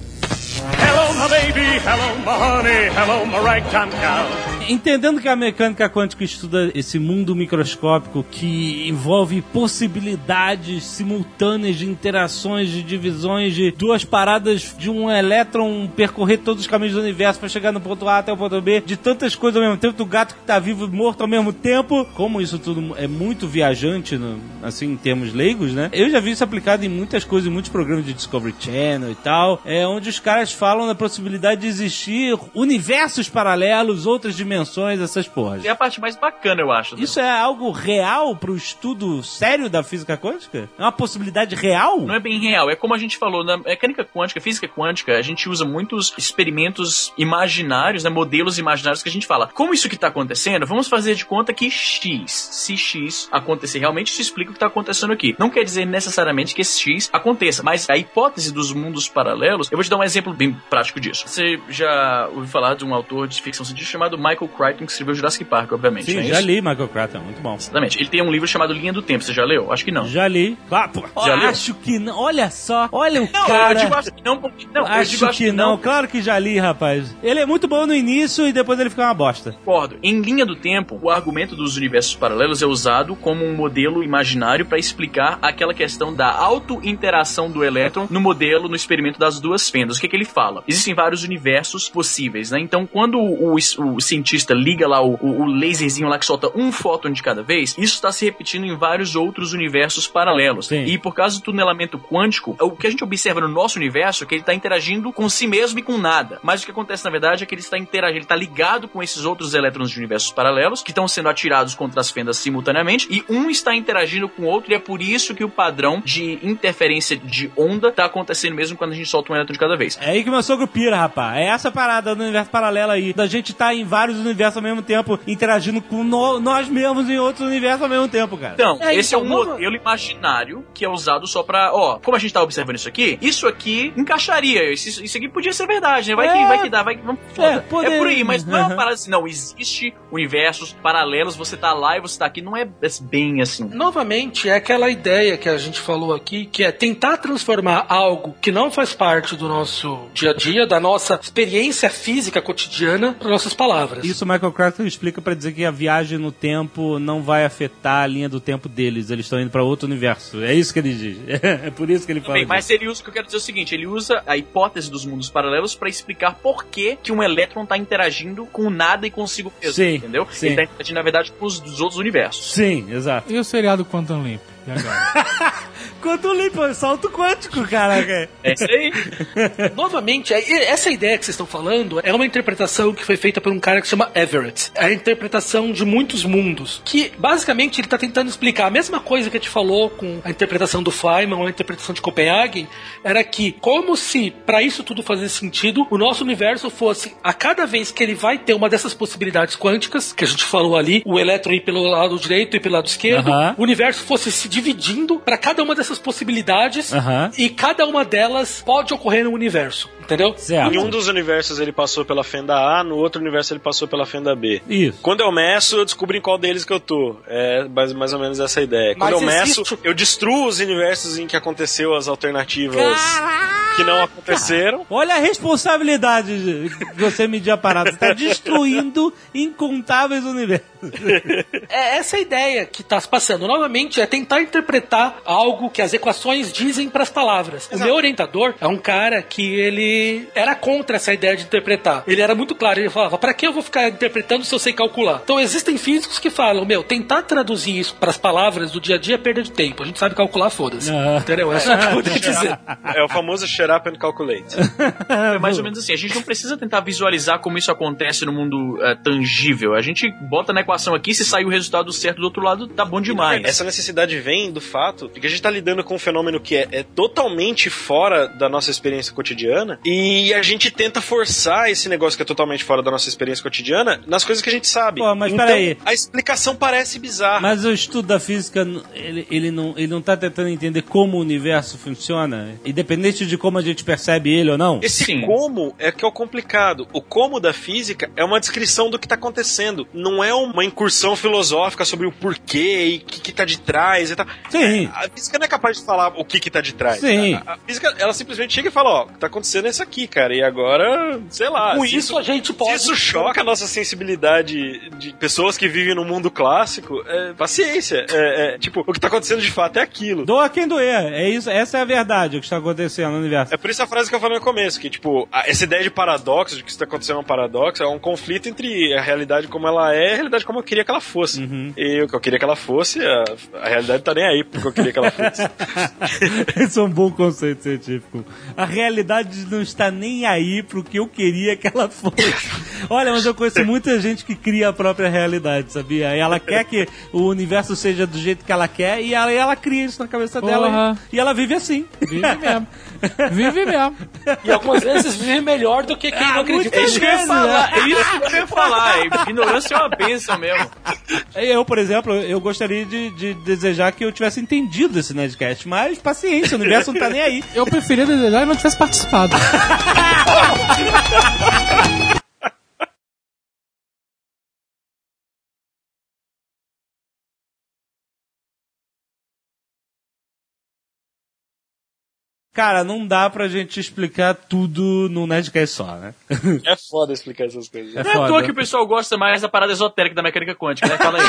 Entendendo que a mecânica quântica estuda esse mundo microscópico que envolve possibilidades simultâneas de interações, de divisões, de duas paradas de um elétron percorrer todos os caminhos do universo para chegar no ponto A até o ponto B, de tantas coisas ao mesmo tempo, do gato que tá vivo e morto ao mesmo tempo. Como isso tudo é muito viajante, assim, em termos leigos, né? Eu já vi isso aplicado em muitas coisas, em muitos programas de Discovery Channel e tal, é onde os caras falam da possibilidade de existir universos paralelos, outras dimensões, essas porras. É a parte mais bacana, eu acho. Isso é algo real pro estudo sério da física quântica? É uma possibilidade real? Não é bem real, é como a gente falou, na mecânica quântica, física quântica, a gente usa muitos experimentos imaginários, né, modelos imaginários que a gente fala, como isso que está acontecendo, vamos fazer de conta que X, se X acontecer realmente, isso explica o que está acontecendo aqui. Não quer dizer necessariamente que esse X aconteça, mas a hipótese dos mundos paralelos, eu vou te dar um exemplo bem prático disso. Você já ouviu falar de um autor de ficção científica chamado Michael Crichton, que escreveu Jurassic Park, obviamente, Sim, não é já isso? li Michael Crichton, muito bom. Exatamente. Ele tem um livro chamado Linha do Tempo, você já leu? Acho que não. Já li. Claro, pô, Já leu? acho que não. Olha só, olha o Não, cara. eu digo acho que não, porque. Não, eu acho, digo que, não. Claro que já li, rapaz. Ele é muito bom no início e depois ele fica uma bosta. Concordo. Em linha do tempo, o argumento dos universos paralelos é usado como um modelo imaginário para explicar aquela questão da auto-interação do elétron no modelo, no experimento das duas fendas. O que, que ele fala? Existem vários universos possíveis, né? Então, quando o, o- cientista liga lá o, o- o laserzinho lá que solta um fóton de cada vez, isso está se repetindo em vários outros universos paralelos. Sim. E por causa do tunelamento quântico, o que a gente observa no nosso universo é que ele está interagindo com si mesmo e com nada. Mas o que acontece na verdade é que ele está interagindo, ele está ligado com esses outros elétrons de universos paralelos que estão sendo atirados contra as fendas simultaneamente e um está interagindo com o outro e é por isso que o padrão de interferência de onda está acontecendo mesmo quando a gente solta um elétron de cada vez. É aí que meu sogro pira, rapaz. É essa parada do universo paralelo aí. Da gente tá em vários universos ao mesmo tempo, interagindo com no- nós mesmos em outros universos ao mesmo tempo, cara. Então, É, esse então, é um não- modelo imaginário que é usado só pra, ó, como a gente tá observando isso aqui, isso aqui encaixaria, isso, isso aqui podia ser verdade, né? Vai É. que vai que dá, vai que vamos É. É, por aí, mas não é uma Uhum. parada assim, não, existe universos paralelos, você tá lá e você tá aqui, não é bem assim. Novamente, é aquela ideia que a gente falou aqui, que é tentar transformar algo que não faz parte do nosso dia a dia, da nossa experiência física cotidiana, para nossas palavras. Isso o Michael Crichton explica pra dizer que a viagem no tempo não vai afetar a linha do tempo deles. Eles estão indo pra outro universo. É isso que ele diz. *laughs* É por isso que ele fala. Bem, mas ele usa o que eu quero dizer é o seguinte: ele usa a hipótese dos mundos paralelos pra explicar por que, que um elétron tá interagindo com nada e consigo mesmo. Sim, entendeu? sim. Ele tá interagindo, na verdade, com os dos outros universos. Sim, exato. E o seriado Quantum Leap? E agora? *laughs* Quanto limpo, é salto quântico, caraca. É isso aí. *laughs* Novamente, é- essa ideia que vocês estão falando é uma interpretação que foi feita por um cara que se chama Everett. É a interpretação de muitos mundos. Que, basicamente, ele está tentando explicar a mesma coisa que a gente falou com a interpretação do Feynman ou a interpretação de Copenhagen. Era que, como se, para isso tudo fazer sentido, o nosso universo fosse, a cada vez que ele vai ter uma dessas possibilidades quânticas, que a gente falou ali, o elétron ir pelo lado direito e pelo lado esquerdo, o universo fosse se dividindo para cada uma dessas possibilidades Aham. e cada uma delas pode ocorrer no universo, entendeu? Certo. Em um dos universos ele passou pela fenda A, no outro universo ele passou pela fenda B. Isso. Quando eu meço, eu descubro em qual deles que eu tô. É mais, mais ou menos essa a ideia. Quando Mas eu meço, existe- eu destruo os universos em que aconteceu as alternativas que não aconteceram. Olha a responsabilidade de você medir a parada. Você tá *laughs* destruindo incontáveis universos. É essa ideia que está se passando. Novamente, é tentar interpretar algo que as equações dizem para as palavras. O meu orientador é um cara que ele era contra essa ideia de interpretar. Ele era muito claro, ele falava: para que eu vou ficar interpretando se eu sei calcular? Então existem físicos que falam: meu, tentar traduzir isso para as palavras do dia a dia é perda de tempo. A gente sabe calcular, foda-se. Ah. Entendeu? É só o que eu *laughs* dizer. É o famoso shut up and calculate. *laughs* É mais ou menos assim. A gente não precisa tentar visualizar como isso acontece no mundo é, tangível. A gente bota na equação aqui, se sair o resultado certo do outro lado, tá bom demais. Essa necessidade vem do fato de que a gente tá lidando com um fenômeno que é, é totalmente fora da nossa experiência cotidiana e a gente tenta forçar esse negócio que é totalmente fora da nossa experiência cotidiana nas coisas que a gente sabe. Pô, mas então, peraí. a explicação parece bizarra. Mas o estudo da física, ele, ele, não, ele não tá tentando entender como o universo funciona, independente de como a gente percebe ele ou não? Esse Sim. como é que é o complicado. O como da física é uma descrição do que está acontecendo. Não é uma incursão filosófica sobre o porquê e o que, que tá de trás e Sim. A física não é capaz de falar o que, que tá de trás. Sim. A, a física, ela simplesmente chega e fala, ó, o que tá acontecendo é isso aqui, cara. E agora, sei lá. Com se isso, a gente se pode. isso choca a nossa sensibilidade de pessoas que vivem no mundo clássico, é, paciência. É, é, tipo, o que tá acontecendo de fato é aquilo. Doa quem doer. É isso, essa é a verdade, o que está acontecendo no universo. É por isso a frase que eu falei no começo, que, tipo, a- essa ideia de paradoxo, de que isso tá acontecendo é um paradoxo, é um conflito entre a realidade como ela é e a realidade como eu queria que ela fosse. E o que eu queria que ela fosse, a, a realidade tá nem aí porque eu queria que ela fosse. *laughs* Esse é um bom conceito científico. A realidade não está nem aí pro que eu queria que ela fosse. Olha, mas eu conheço muita gente que cria a própria realidade, sabia? E ela quer que o universo seja do jeito que ela quer e ela, e ela cria isso na cabeça dela. Porra. E ela vive assim. Vive mesmo. *laughs* Vive mesmo. E algumas vezes vive melhor do que quem não acredita. muitas Isso que eu ia falar, é isso que eu ia falar. *laughs* Ignorância é uma benção mesmo. Eu, por exemplo, eu gostaria de, de desejar que eu tivesse entendido esse Nerdcast, mas paciência, o universo não tá nem aí. Eu preferia desejar e não tivesse participado. *laughs* Cara, não dá pra gente explicar tudo num Nerdcast só, né? *laughs* é foda explicar essas coisas. É Não é à toa foda. que o pessoal gosta mais da parada esotérica da mecânica quântica, né? Fala aí.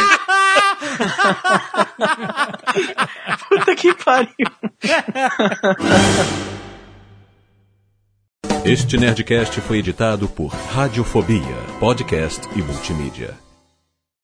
*laughs* Puta que pariu. Este Nerdcast foi editado por Radiofobia, podcast e multimídia.